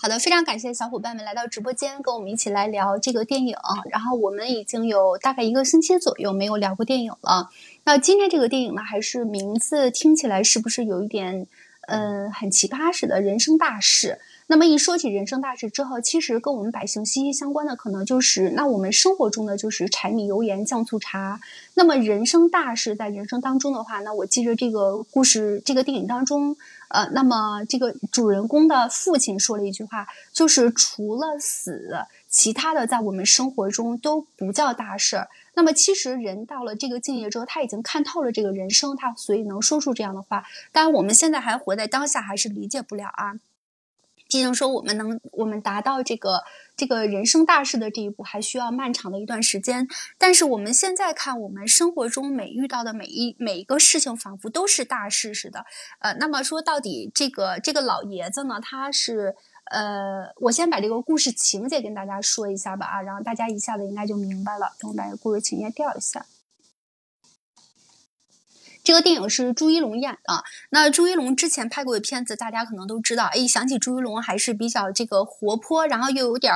好的，非常感谢小伙伴们来到直播间，跟我们一起来聊这个电影。然后我们已经有大概一个星期左右没有聊过电影了。那今天这个电影呢，还是名字听起来是不是有一点，嗯，很奇葩似的？人生大事。那么一说起人生大事之后，其实跟我们百姓息息相关的，可能就是那我们生活中的就是柴米油盐酱醋茶。那么人生大事在人生当中的话，那我记着这个故事，这个电影当中。呃，那么这个主人公的父亲说了一句话，就是除了死，其他的在我们生活中都不叫大事儿。那么其实人到了这个境界之后，他已经看透了这个人生，他所以能说出这样的话。当然我们现在还活在当下，还是理解不了啊。毕竟说我们能，我们达到这个这个人生大事的这一步，还需要漫长的一段时间。但是我们现在看，我们生活中每遇到的每一每一个事情，仿佛都是大事似的。呃，那么说到底，这个这个老爷子呢，他是呃，我先把这个故事情节跟大家说一下吧啊，然后大家一下子应该就明白了。等我把这个故事情节调一下。这个电影是朱一龙演的。那朱一龙之前拍过的片子，大家可能都知道。哎，想起朱一龙还是比较这个活泼，然后又有点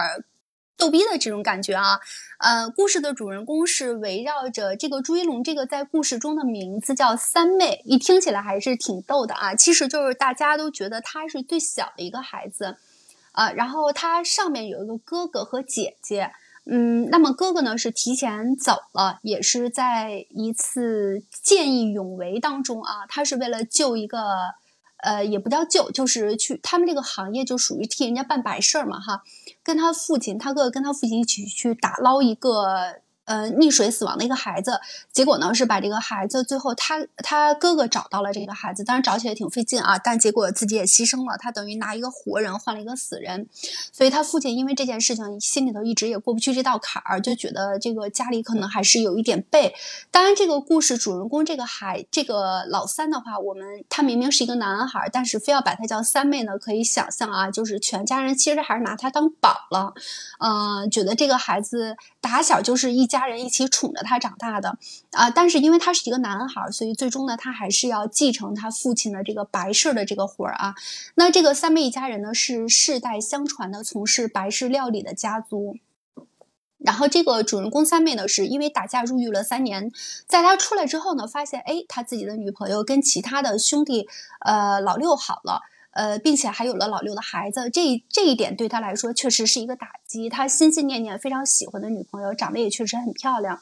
逗逼的这种感觉啊。呃，故事的主人公是围绕着这个朱一龙，这个在故事中的名字叫三妹，一听起来还是挺逗的啊。其实就是大家都觉得他是最小的一个孩子，呃，然后他上面有一个哥哥和姐姐。嗯，那么哥哥呢是提前走了，也是在一次见义勇为当中啊，他是为了救一个，呃，也不叫救，就是去他们这个行业就属于替人家办白事儿嘛哈，跟他父亲，他哥哥跟他父亲一起去打捞一个。呃，溺水死亡的一个孩子，结果呢是把这个孩子最后他他哥哥找到了这个孩子，当然找起来挺费劲啊，但结果自己也牺牲了，他等于拿一个活人换了一个死人，所以他父亲因为这件事情心里头一直也过不去这道坎儿，就觉得这个家里可能还是有一点背。当然，这个故事主人公这个孩这个老三的话，我们他明明是一个男孩，但是非要把他叫三妹呢，可以想象啊，就是全家人其实还是拿他当宝了，嗯，觉得这个孩子打小就是一。家家人一起宠着他长大的啊，但是因为他是一个男孩，所以最终呢，他还是要继承他父亲的这个白事的这个活儿啊。那这个三妹一家人呢，是世代相传的从事白事料理的家族。然后这个主人公三妹呢，是因为打架入狱了三年，在他出来之后呢，发现哎，他自己的女朋友跟其他的兄弟呃老六好了。呃，并且还有了老六的孩子，这这一点对他来说确实是一个打击。他心心念念非常喜欢的女朋友，长得也确实很漂亮。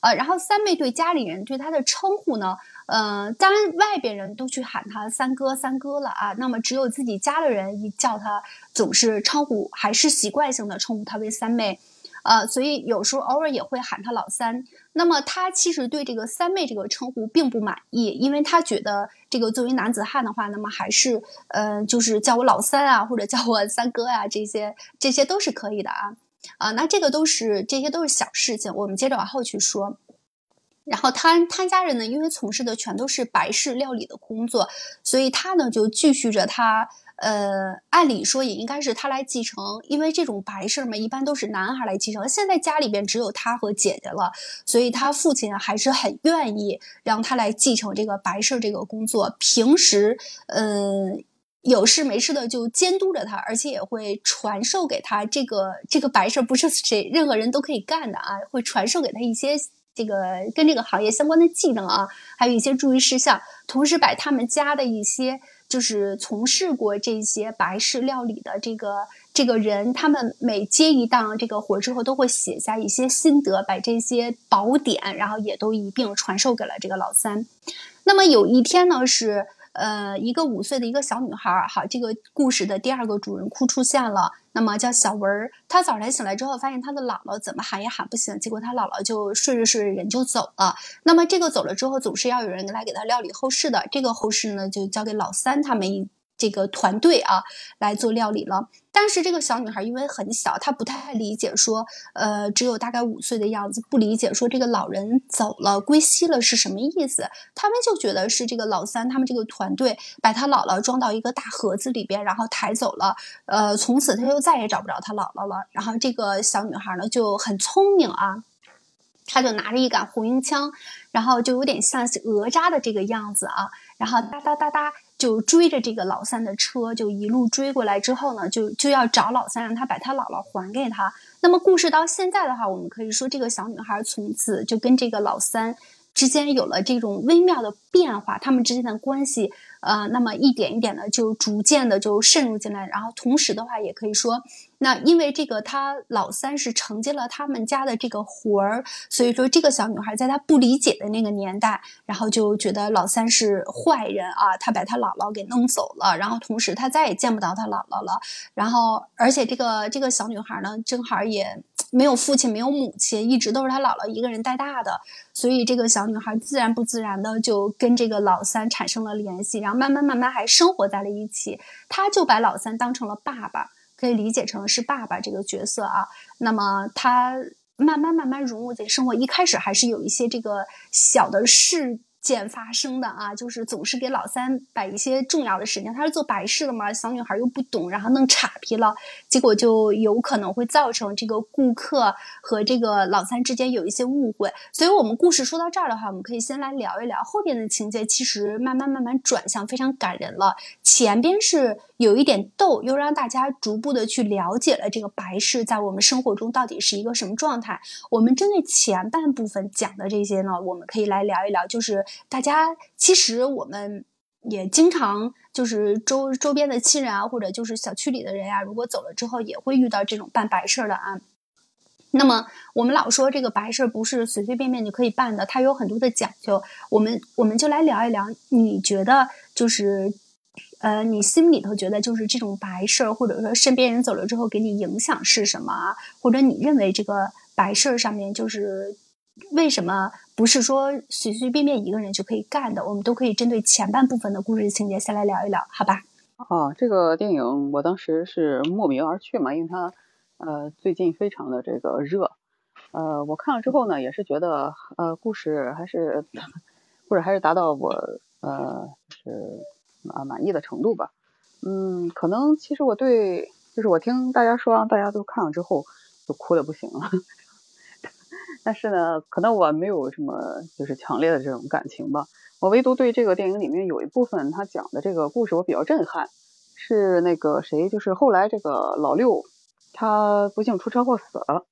呃，然后三妹对家里人对他的称呼呢，呃，当然外边人都去喊他三哥三哥了啊，那么只有自己家的人一叫他，总是称呼还是习惯性的称呼他为三妹。呃，所以有时候偶尔也会喊他老三。那么他其实对这个三妹这个称呼并不满意，因为他觉得这个作为男子汉的话，那么还是呃，就是叫我老三啊，或者叫我三哥啊，这些这些都是可以的啊。啊，那这个都是这些都是小事情，我们接着往后去说。然后他他家人呢，因为从事的全都是白事料理的工作，所以他呢就继续着他。呃，按理说也应该是他来继承，因为这种白事儿嘛，一般都是男孩来继承。现在家里边只有他和姐姐了，所以他父亲还是很愿意让他来继承这个白事儿这个工作。平时，嗯，有事没事的就监督着他，而且也会传授给他这个这个白事儿不是谁任何人都可以干的啊，会传授给他一些这个跟这个行业相关的技能啊，还有一些注意事项，同时把他们家的一些。就是从事过这些白事料理的这个这个人，他们每接一档这个活之后，都会写下一些心得，把这些宝典，然后也都一并传授给了这个老三。那么有一天呢，是。呃，一个五岁的一个小女孩儿，好，这个故事的第二个主人公出现了，那么叫小文儿。她早晨醒来之后，发现她的姥姥怎么喊也喊不醒，结果她姥姥就睡着睡着人就走了。那么这个走了之后，总是要有人来给她料理后事的，这个后事呢，就交给老三他们一。这个团队啊来做料理了，但是这个小女孩因为很小，她不太理解，说呃只有大概五岁的样子，不理解说这个老人走了归西了是什么意思。他们就觉得是这个老三他们这个团队把他姥姥装到一个大盒子里边，然后抬走了，呃从此他就再也找不着他姥姥了。然后这个小女孩呢就很聪明啊，她就拿着一杆红缨枪，然后就有点像哪吒的这个样子啊，然后哒哒哒哒。就追着这个老三的车，就一路追过来之后呢，就就要找老三，让他把他姥姥还给他。那么故事到现在的话，我们可以说这个小女孩从此就跟这个老三之间有了这种微妙的变化，他们之间的关系。呃，那么一点一点的就逐渐的就渗入进来，然后同时的话也可以说，那因为这个他老三是承接了他们家的这个活儿，所以说这个小女孩在她不理解的那个年代，然后就觉得老三是坏人啊，他把他姥姥给弄走了，然后同时他再也见不到他姥姥了，然后而且这个这个小女孩呢，正好也。没有父亲，没有母亲，一直都是他姥姥一个人带大的，所以这个小女孩自然不自然的就跟这个老三产生了联系，然后慢慢慢慢还生活在了一起。她就把老三当成了爸爸，可以理解成是爸爸这个角色啊。那么他慢慢慢慢融入进生活，一开始还是有一些这个小的事。件发生的啊，就是总是给老三摆一些重要的事情。他是做白事的嘛，小女孩又不懂，然后弄岔劈了，结果就有可能会造成这个顾客和这个老三之间有一些误会。所以，我们故事说到这儿的话，我们可以先来聊一聊后边的情节。其实慢慢慢慢转向非常感人了，前边是有一点逗，又让大家逐步的去了解了这个白事在我们生活中到底是一个什么状态。我们针对前半部分讲的这些呢，我们可以来聊一聊，就是。大家其实我们也经常就是周周边的亲人啊，或者就是小区里的人呀，如果走了之后也会遇到这种办白事儿的啊。那么我们老说这个白事儿不是随随便便就可以办的，它有很多的讲究。我们我们就来聊一聊，你觉得就是呃，你心里头觉得就是这种白事儿，或者说身边人走了之后给你影响是什么啊？或者你认为这个白事儿上面就是为什么？不是说随随便便一个人就可以干的，我们都可以针对前半部分的故事情节先来聊一聊，好吧？哦，这个电影我当时是慕名而去嘛，因为它呃最近非常的这个热，呃我看了之后呢，也是觉得呃故事还是 或者还是达到我呃是啊满意的程度吧。嗯，可能其实我对就是我听大家说，大家都看了之后就哭的不行了。但是呢，可能我没有什么就是强烈的这种感情吧。我唯独对这个电影里面有一部分他讲的这个故事我比较震撼，是那个谁，就是后来这个老六，他不幸出车祸死了。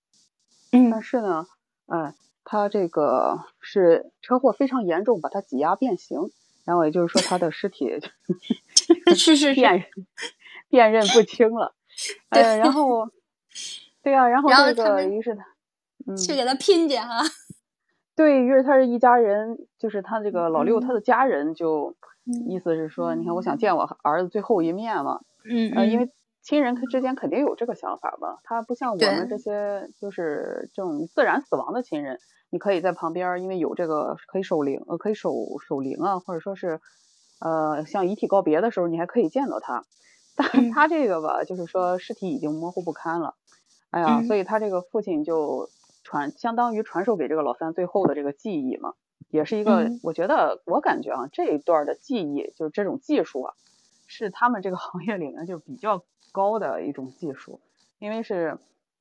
嗯。但是呢，哎，他这个是车祸非常严重，把他挤压变形，然后也就是说他的尸体 是是 辨辨认不清了。对。然后，对啊，然后这个于是他。去给他拼去哈，对于是他是一家人，就是他这个老六他的家人就意思是说，你看我想见我儿子最后一面嘛，嗯呃，因为亲人之间肯定有这个想法吧，他不像我们这些就是这种自然死亡的亲人，你可以在旁边，因为有这个可以守灵呃可以守守灵啊，或者说是呃像遗体告别的时候，你还可以见到他，但他这个吧，就是说尸体已经模糊不堪了，哎呀，所以他这个父亲就。传相当于传授给这个老三最后的这个技艺嘛，也是一个，我觉得我感觉啊，这一段的技艺就是这种技术啊，是他们这个行业里面就比较高的一种技术，因为是，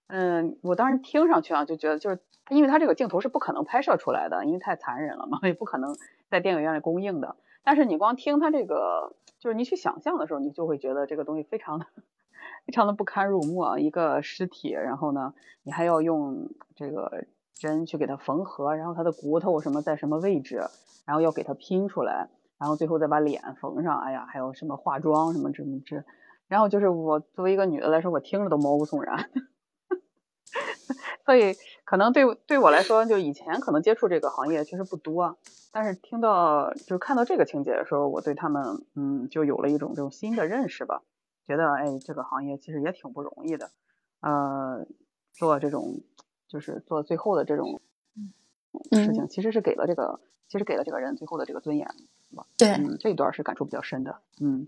嗯，我当时听上去啊就觉得就是，因为他这个镜头是不可能拍摄出来的，因为太残忍了嘛，也不可能在电影院里公映的，但是你光听他这个，就是你去想象的时候，你就会觉得这个东西非常的。非常的不堪入目啊，一个尸体，然后呢，你还要用这个针去给它缝合，然后它的骨头什么在什么位置，然后要给它拼出来，然后最后再把脸缝上，哎呀，还有什么化妆什么这么这，然后就是我作为一个女的来说，我听着都毛骨悚然，所以可能对对我来说，就以前可能接触这个行业确实不多，但是听到就是看到这个情节的时候，我对他们嗯就有了一种这种新的认识吧。觉得哎，这个行业其实也挺不容易的，呃，做这种就是做最后的这种事情，其实是给了这个，其实给了这个人最后的这个尊严，对，嗯，这一段是感触比较深的，嗯，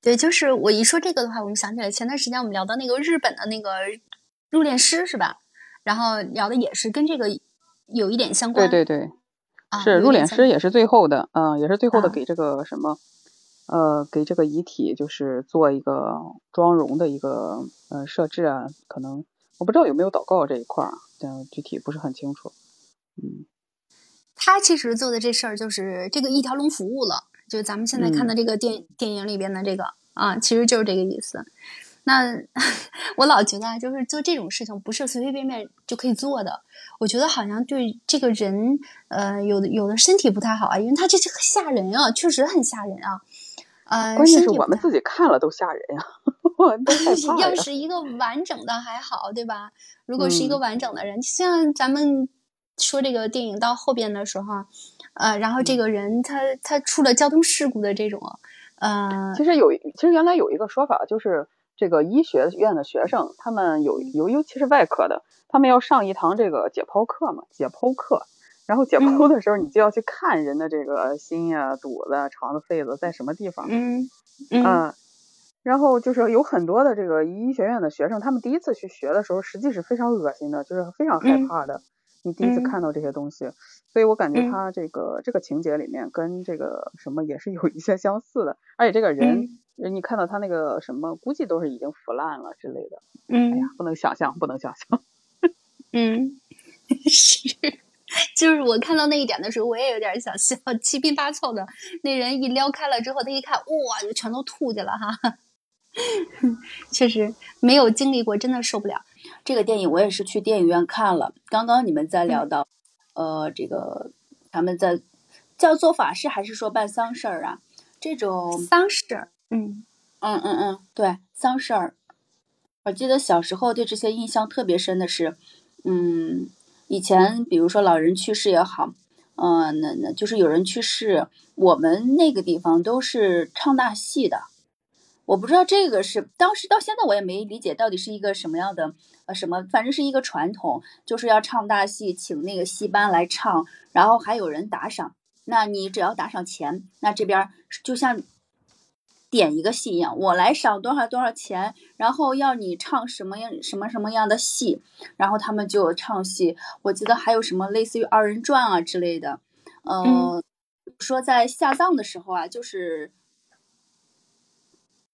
对，就是我一说这个的话，我们想起来前段时间我们聊到那个日本的那个入殓师是吧？然后聊的也是跟这个有一点相关，对对对，是入殓师也是最后的，嗯，也是最后的给这个什么。呃，给这个遗体就是做一个妆容的一个呃设置啊，可能我不知道有没有祷告这一块儿，但具体不是很清楚。嗯，他其实做的这事儿就是这个一条龙服务了。就咱们现在看的这个电电影里边的这个啊，其实就是这个意思。那 我老觉得，就是做这种事情不是随随便便就可以做的。我觉得好像对这个人，呃，有的有的身体不太好啊，因为他这很吓人啊，确实很吓人啊。呃，关键是我们自己看了都吓人呀，我都害 怕要是一个完整的还好，对吧？如果是一个完整的人，像咱们说这个电影到后边的时候，呃，然后这个人他他出了交通事故的这种，呃，其实有，其实原来有一个说法就是。这个医学院的学生，他们有有尤其是外科的，他们要上一堂这个解剖课嘛，解剖课。然后解剖的时候，你就要去看人的这个心呀、肚子、肠子、肺子在什么地方。嗯嗯。然后就是有很多的这个医学院的学生，他们第一次去学的时候，实际是非常恶心的，就是非常害怕的。你第一次看到这些东西，所以我感觉他这个这个情节里面跟这个什么也是有一些相似的，而且这个人。你看到他那个什么，估计都是已经腐烂了之类的。嗯，哎呀，不能想象，不能想象。嗯，是，就是我看到那一点的时候，我也有点想笑，七拼八凑的。那人一撩开了之后，他一看，哇，就全都吐去了哈。确实没有经历过，真的受不了。这个电影我也是去电影院看了。刚刚你们在聊到，呃，这个他们在叫做法事还是说办丧事儿啊？这种丧事儿。嗯嗯嗯嗯，对丧事儿，我记得小时候对这些印象特别深的是，嗯，以前比如说老人去世也好，嗯，那那就是有人去世，我们那个地方都是唱大戏的。我不知道这个是当时到现在我也没理解到底是一个什么样的呃什么，反正是一个传统，就是要唱大戏，请那个戏班来唱，然后还有人打赏。那你只要打赏钱，那这边就像。点一个戏一样，我来赏多少多少钱，然后要你唱什么样什么什么样的戏，然后他们就唱戏。我记得还有什么类似于二人转啊之类的。呃，说在下葬的时候啊，就是，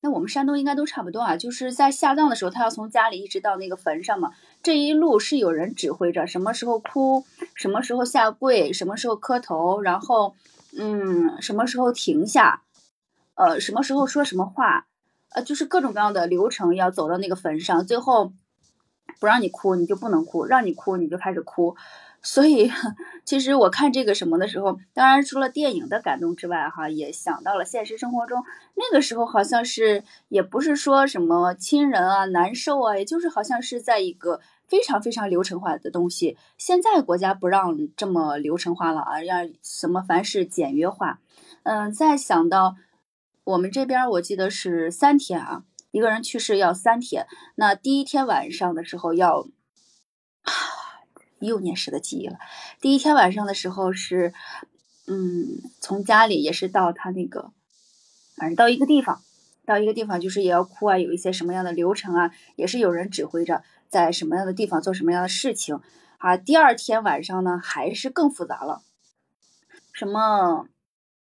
那我们山东应该都差不多啊，就是在下葬的时候，他要从家里一直到那个坟上嘛，这一路是有人指挥着，什么时候哭，什么时候下跪，什么时候磕头，然后嗯，什么时候停下。呃，什么时候说什么话，呃，就是各种各样的流程要走到那个坟上，最后不让你哭，你就不能哭；让你哭，你就开始哭。所以，其实我看这个什么的时候，当然除了电影的感动之外，哈，也想到了现实生活中那个时候，好像是也不是说什么亲人啊难受啊，也就是好像是在一个非常非常流程化的东西。现在国家不让这么流程化了啊，要什么凡事简约化。嗯，再想到。我们这边我记得是三天啊，一个人去世要三天。那第一天晚上的时候要，幼年时的记忆了。第一天晚上的时候是，嗯，从家里也是到他那个，反正到一个地方，到一个地方就是也要哭啊，有一些什么样的流程啊，也是有人指挥着在什么样的地方做什么样的事情。啊，第二天晚上呢还是更复杂了，什么？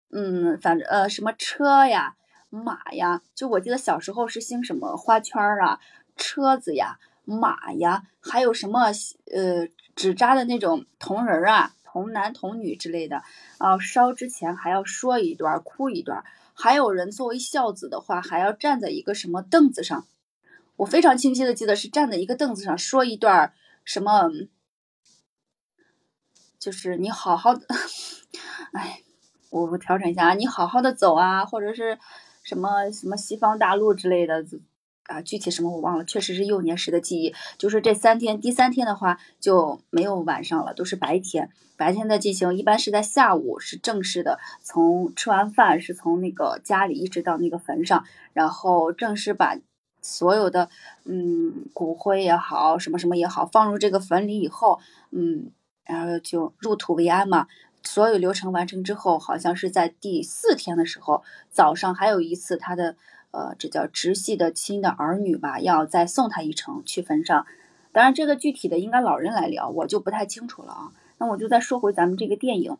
嗯，反正呃，什么车呀、马呀，就我记得小时候是兴什么花圈儿啊、车子呀、马呀，还有什么呃纸扎的那种铜人儿啊、童男童女之类的啊。烧之前还要说一段，哭一段。还有人作为孝子的话，还要站在一个什么凳子上。我非常清晰的记得是站在一个凳子上说一段什么，就是你好好的，哎。我我调整一下啊，你好好的走啊，或者是什么什么西方大陆之类的啊，具体什么我忘了，确实是幼年时的记忆。就是这三天，第三天的话就没有晚上了，都是白天，白天的进行，一般是在下午是正式的，从吃完饭是从那个家里一直到那个坟上，然后正式把所有的嗯骨灰也好，什么什么也好，放入这个坟里以后，嗯，然后就入土为安嘛。所有流程完成之后，好像是在第四天的时候，早上还有一次他的，呃，这叫直系的亲的儿女吧，要再送他一程去坟上。当然，这个具体的应该老人来聊，我就不太清楚了啊。那我就再说回咱们这个电影，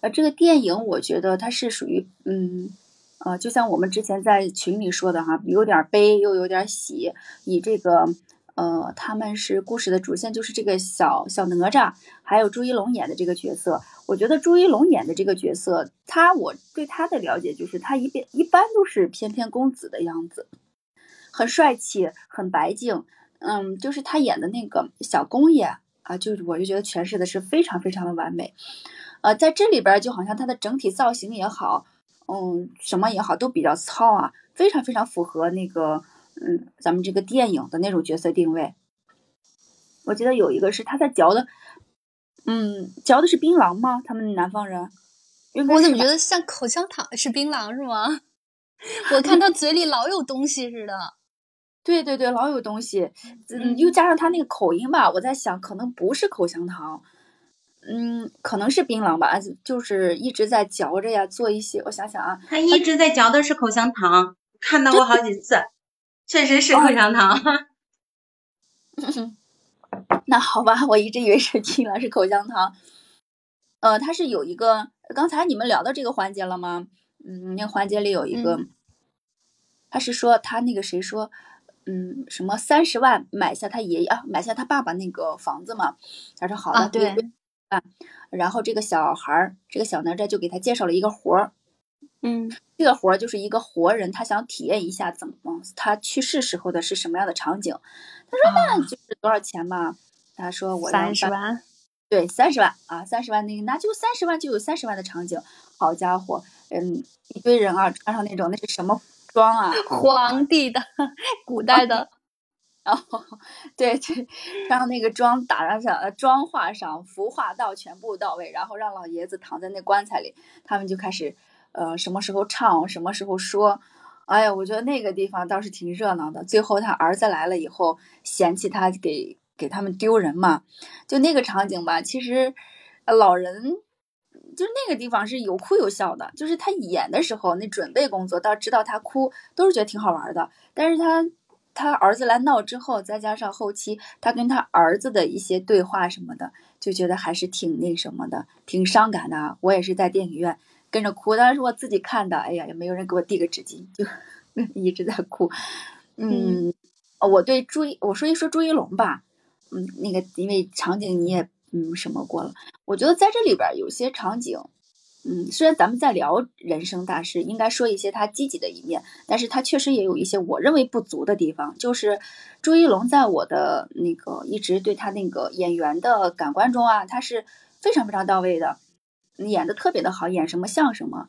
呃，这个电影我觉得它是属于，嗯，呃，就像我们之前在群里说的哈，有点悲又有点喜，以这个。呃，他们是故事的主线，就是这个小小哪吒，还有朱一龙演的这个角色。我觉得朱一龙演的这个角色，他我对他的了解就是他一边一般都是翩翩公子的样子，很帅气，很白净。嗯，就是他演的那个小公爷啊，就我就觉得诠释的是非常非常的完美。呃，在这里边就好像他的整体造型也好，嗯，什么也好，都比较糙啊，非常非常符合那个。嗯，咱们这个电影的那种角色定位，我记得有一个是他在嚼的，嗯，嚼的是槟榔吗？他们南方人，我怎么觉得像口香糖是槟榔是吗？我看他嘴里老有东西似的。对对对，老有东西，嗯，又加上他那个口音吧，我在想可能不是口香糖，嗯，可能是槟榔吧，就是一直在嚼着呀，做一些，我想想啊，他一直在嚼的是口香糖，看到过好几次。确实是口香糖，那好吧，我一直以为是听了是口香糖。呃，它是有一个，刚才你们聊到这个环节了吗？嗯，那个环节里有一个，他是说他那个谁说，嗯，什么三十万买下他爷爷啊，买下他爸爸那个房子嘛。他说好的，对，啊，然后这个小孩儿，这个小哪吒就给他介绍了一个活儿。嗯，这个活儿就是一个活人，他想体验一下怎么他去世时候的是什么样的场景。他说那就是多少钱嘛？他说我三十万，对，三十万啊，三十万那个那就三十万就有三十万的场景。好家伙，嗯，一堆人啊，穿上那种那是什么装啊？皇帝的，古代的。然后对对，让那个妆打上呃妆化上，服化道全部到位，然后让老爷子躺在那棺材里，他们就开始。呃，什么时候唱，什么时候说，哎呀，我觉得那个地方倒是挺热闹的。最后他儿子来了以后，嫌弃他给给他们丢人嘛，就那个场景吧。其实，老人就是那个地方是有哭有笑的。就是他演的时候，那准备工作到知道他哭，都是觉得挺好玩的。但是他他儿子来闹之后，再加上后期他跟他儿子的一些对话什么的，就觉得还是挺那什么的，挺伤感的。我也是在电影院。跟着哭，当然是我自己看的。哎呀，也没有人给我递个纸巾，就 一直在哭。嗯，我对朱一，我说一说朱一龙吧。嗯，那个因为场景你也嗯什么过了，我觉得在这里边有些场景，嗯，虽然咱们在聊人生大事，应该说一些他积极的一面，但是他确实也有一些我认为不足的地方。就是朱一龙在我的那个一直对他那个演员的感官中啊，他是非常非常到位的。演的特别的好，演什么像什么，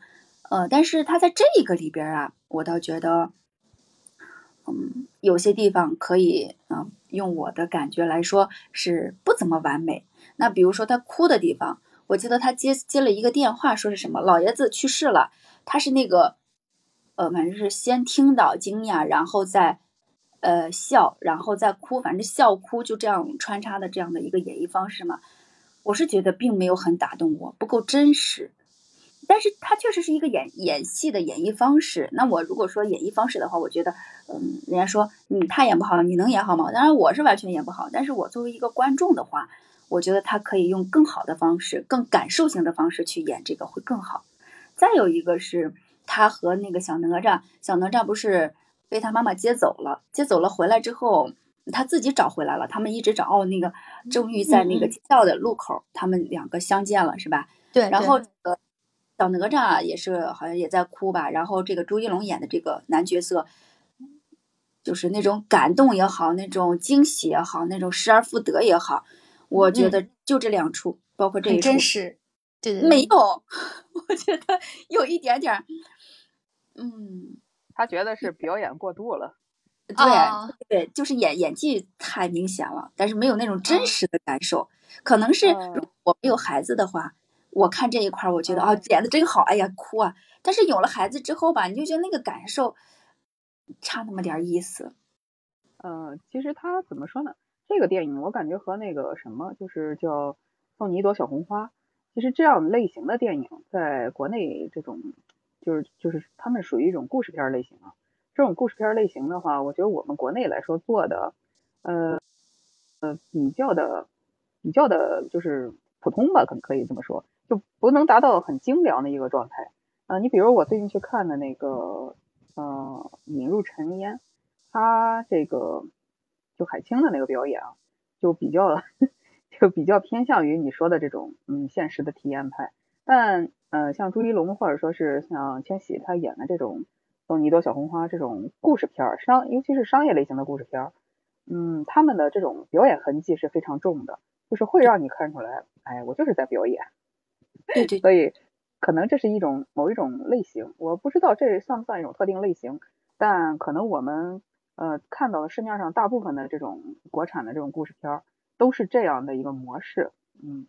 呃，但是他在这个里边啊，我倒觉得，嗯，有些地方可以，嗯，用我的感觉来说是不怎么完美。那比如说他哭的地方，我记得他接接了一个电话，说是什么老爷子去世了，他是那个，呃，反正是先听到惊讶，然后再，呃，笑，然后再哭，反正笑哭就这样穿插的这样的一个演绎方式嘛。我是觉得并没有很打动我，不够真实，但是他确实是一个演演戏的演绎方式。那我如果说演绎方式的话，我觉得，嗯，人家说，嗯，他演不好，你能演好吗？当然我是完全演不好，但是我作为一个观众的话，我觉得他可以用更好的方式，更感受性的方式去演这个会更好。再有一个是他和那个小哪吒，小哪吒不是被他妈妈接走了，接走了回来之后。他自己找回来了，他们一直找哦，那个终于在那个街道的路口，他们两个相见了，是吧？对。然后呃，小哪吒也是好像也在哭吧。然后这个朱一龙演的这个男角色，就是那种感动也好，那种惊喜也好，那种失而复得也好，我觉得就这两处，包括这一处，真实。对对。没有，我觉得有一点点，嗯，他觉得是表演过度了。对对，就是演演技太明显了，但是没有那种真实的感受。可能是如果我没有孩子的话，我看这一块儿，我觉得啊，演的真好，哎呀，哭啊！但是有了孩子之后吧，你就觉得那个感受差那么点意思。呃，其实他怎么说呢？这个电影我感觉和那个什么，就是叫《送你一朵小红花》，其实这样类型的电影在国内这种，就是就是他们属于一种故事片类型啊。这种故事片类型的话，我觉得我们国内来说做的，呃呃比较的比较的，就是普通吧，可可以这么说，就不能达到很精良的一个状态。呃，你比如我最近去看的那个，呃，引入尘烟，他这个就海清的那个表演啊，就比较 就比较偏向于你说的这种嗯现实的体验派。但呃像朱一龙或者说是像千玺他演的这种《送你一朵小红花》这种故事片儿，商尤其是商业类型的故事片儿，嗯，他们的这种表演痕迹是非常重的，就是会让你看出来，哎，我就是在表演。对对。所以可能这是一种某一种类型，我不知道这算不算一种特定类型，但可能我们。呃，看到的市面上大部分的这种国产的这种故事片儿，都是这样的一个模式，嗯，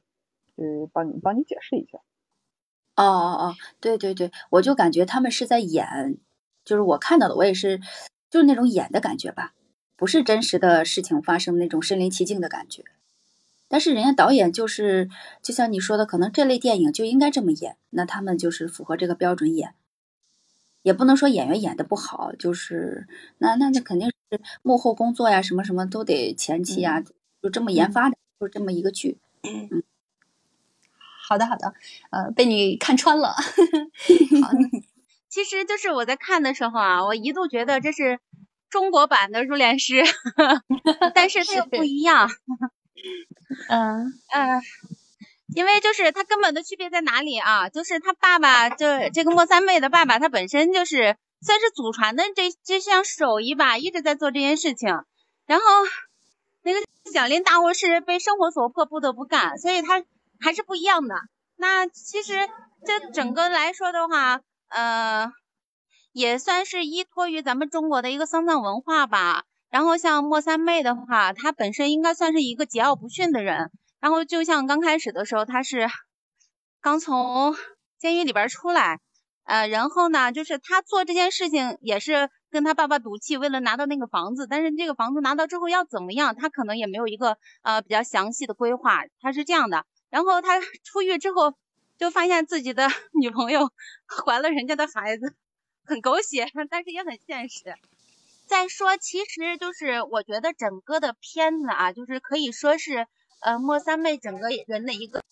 就是帮你帮你解释一下。哦哦哦，对对对，我就感觉他们是在演，就是我看到的，我也是，就是那种演的感觉吧，不是真实的事情发生那种身临其境的感觉。但是人家导演就是，就像你说的，可能这类电影就应该这么演，那他们就是符合这个标准演。也不能说演员演的不好，就是那那那肯定是幕后工作呀，什么什么都得前期呀，就这么研发的，就这么一个剧。嗯，好的好的，呃，被你看穿了。好，其实就是我在看的时候啊，我一度觉得这是中国版的入殓师，但是它又不一样。嗯嗯。因为就是他根本的区别在哪里啊？就是他爸爸，就这个莫三妹的爸爸，他本身就是算是祖传的这这项手艺吧，一直在做这件事情。然后那个小林大护士被生活所迫，不得不干，所以他还是不一样的。那其实这整个来说的话，呃，也算是依托于咱们中国的一个丧葬文化吧。然后像莫三妹的话，她本身应该算是一个桀骜不驯的人。然后就像刚开始的时候，他是刚从监狱里边出来，呃，然后呢，就是他做这件事情也是跟他爸爸赌气，为了拿到那个房子。但是这个房子拿到之后要怎么样，他可能也没有一个呃比较详细的规划。他是这样的，然后他出狱之后就发现自己的 女朋友 怀了人家的孩子，很狗血，但是也很现实。再说，其实就是我觉得整个的片子啊，就是可以说是。呃，莫三妹整个人的一个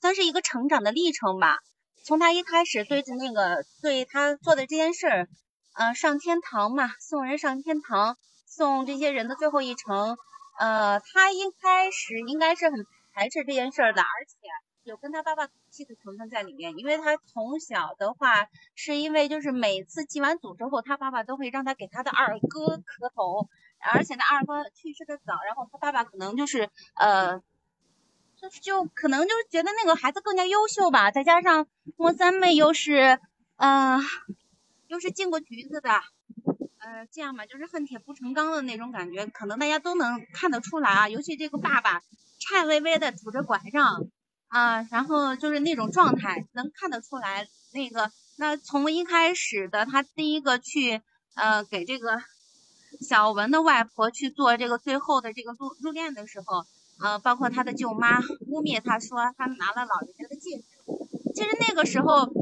算是一个成长的历程吧。从她一开始对着那个对她做的这件事儿，嗯，上天堂嘛，送人上天堂，送这些人的最后一程。呃，她一开始应该是很排斥这件事儿的，而且有跟他爸爸赌气的成分在里面。因为他从小的话，是因为就是每次祭完祖之后，他爸爸都会让他给他的二哥磕头。而且那二哥去世的早，然后他爸爸可能就是呃，就就可能就是觉得那个孩子更加优秀吧，再加上莫三妹又是呃，又是进过局子的，呃，这样吧，就是恨铁不成钢的那种感觉，可能大家都能看得出来啊。尤其这个爸爸颤巍巍的拄着拐杖啊，然后就是那种状态，能看得出来那个那从一开始的他第一个去呃给这个。小文的外婆去做这个最后的这个入入殓的时候，呃，包括他的舅妈污蔑他说他拿了老人家的戒指。其实那个时候，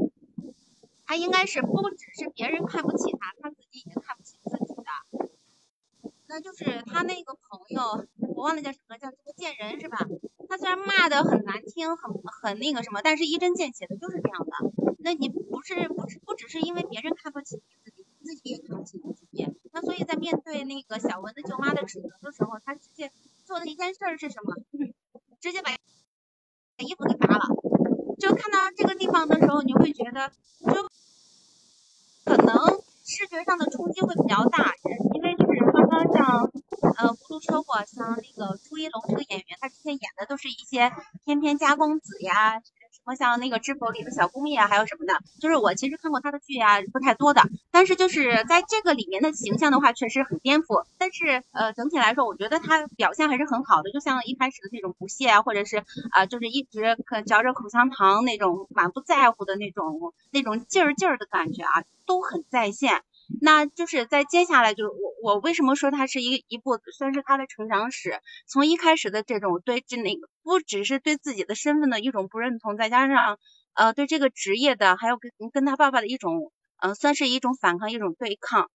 他应该是不只是别人看不起他，他自己也看不起自己的。那就是他那个朋友，我忘了叫什么，叫这个贱人是吧？他虽然骂的很难听，很很那个什么，但是一针见血的就是这样的。那你不是不是不只是因为别人看不起你自己，自己也看不起自己。那所以在面对那个小文的舅妈的指责的时候，他直接做的一件事儿是什么？直接把把衣服给扒了。就看到这个地方的时候，你会觉得就可能视觉上的冲击会比较大，因为刚像呃葫芦说过，像那个朱一龙这个演员，他之前演的都是一些翩翩家公子呀。什么像那个《知否》里的小公爷，还有什么的，就是我其实看过他的剧啊，不太多的。但是就是在这个里面的形象的话，确实很颠覆。但是呃，整体来说，我觉得他表现还是很好的。就像一开始的那种不屑啊，或者是啊，就是一直可嚼着口香糖那种满不在乎的那种那种劲儿劲儿的感觉啊，都很在线。那就是在接下来，就是我我为什么说它是一一部算是他的成长史？从一开始的这种对这那个不只是对自己的身份的一种不认同，再加上呃对这个职业的，还有跟跟他爸爸的一种呃算是一种反抗一种对抗，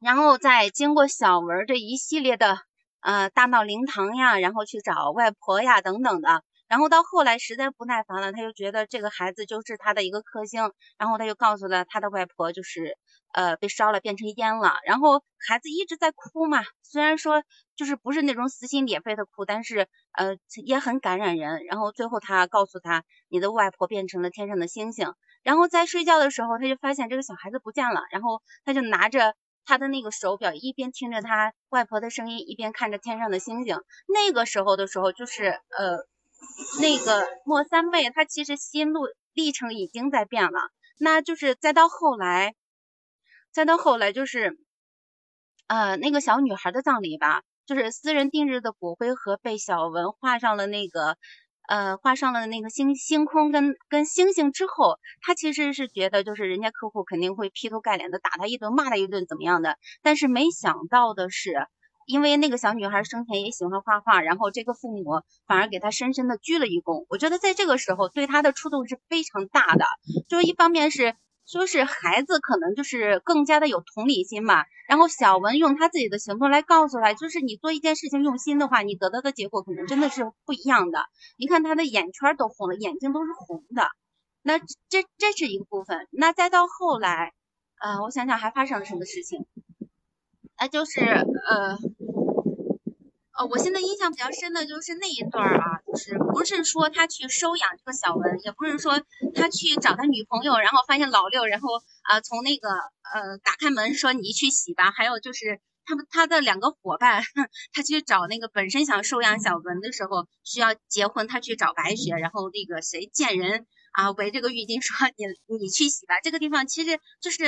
然后再经过小文这一系列的呃大闹灵堂呀，然后去找外婆呀等等的。然后到后来实在不耐烦了，他就觉得这个孩子就是他的一个克星，然后他就告诉了他的外婆，就是呃被烧了变成烟了。然后孩子一直在哭嘛，虽然说就是不是那种撕心裂肺的哭，但是呃也很感染人。然后最后他告诉他，你的外婆变成了天上的星星。然后在睡觉的时候，他就发现这个小孩子不见了，然后他就拿着。他的那个手表一边听着他外婆的声音，一边看着天上的星星。那个时候的时候，就是呃，那个莫三妹，她其实心路历程已经在变了。那就是再到后来，再到后来就是呃那个小女孩的葬礼吧，就是私人定制的骨灰盒被小文画上了那个。呃，画上了那个星星空跟跟星星之后，他其实是觉得就是人家客户肯定会劈头盖脸的打他一顿，骂他一顿怎么样的。但是没想到的是，因为那个小女孩生前也喜欢画画，然后这个父母反而给她深深的鞠了一躬。我觉得在这个时候对她的触动是非常大的，就是一方面是。说是孩子可能就是更加的有同理心嘛，然后小文用他自己的行动来告诉他，就是你做一件事情用心的话，你得到的结果可能真的是不一样的。你看他的眼圈都红了，眼睛都是红的，那这这是一个部分。那再到后来，呃，我想想还发生了什么事情，那就是呃。呃，我现在印象比较深的就是那一段儿啊，就是不是说他去收养这个小文，也不是说他去找他女朋友，然后发现老六，然后啊从那个呃打开门说你去洗吧，还有就是他们他的两个伙伴，他去找那个本身想收养小文的时候需要结婚，他去找白雪，然后那个谁见人啊围这个浴巾说你你去洗吧，这个地方其实就是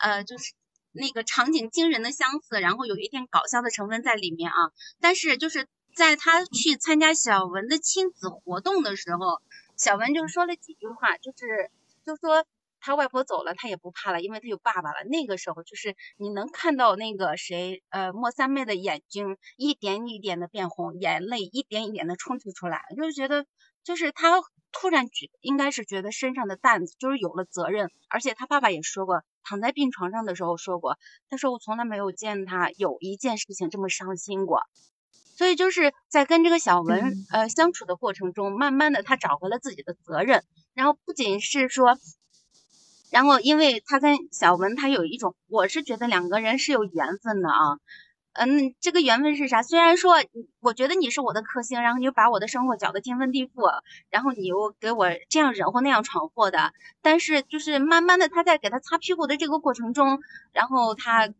呃就是。那个场景惊人的相似，然后有一点搞笑的成分在里面啊。但是就是在他去参加小文的亲子活动的时候，小文就说了几句话，就是就说他外婆走了，他也不怕了，因为他有爸爸了。那个时候就是你能看到那个谁，呃，莫三妹的眼睛一点一点的变红，眼泪一点一点的冲出出来，就是觉得就是他突然觉应该是觉得身上的担子就是有了责任，而且他爸爸也说过。躺在病床上的时候说过，他说我从来没有见他有一件事情这么伤心过，所以就是在跟这个小文呃相处的过程中，慢慢的他找回了自己的责任，然后不仅是说，然后因为他跟小文他有一种，我是觉得两个人是有缘分的啊。嗯，这个缘分是啥？虽然说，我觉得你是我的克星，然后你又把我的生活搅得天翻地覆，然后你又给我这样惹祸那样闯祸的，但是就是慢慢的，他在给他擦屁股的这个过程中，然后他就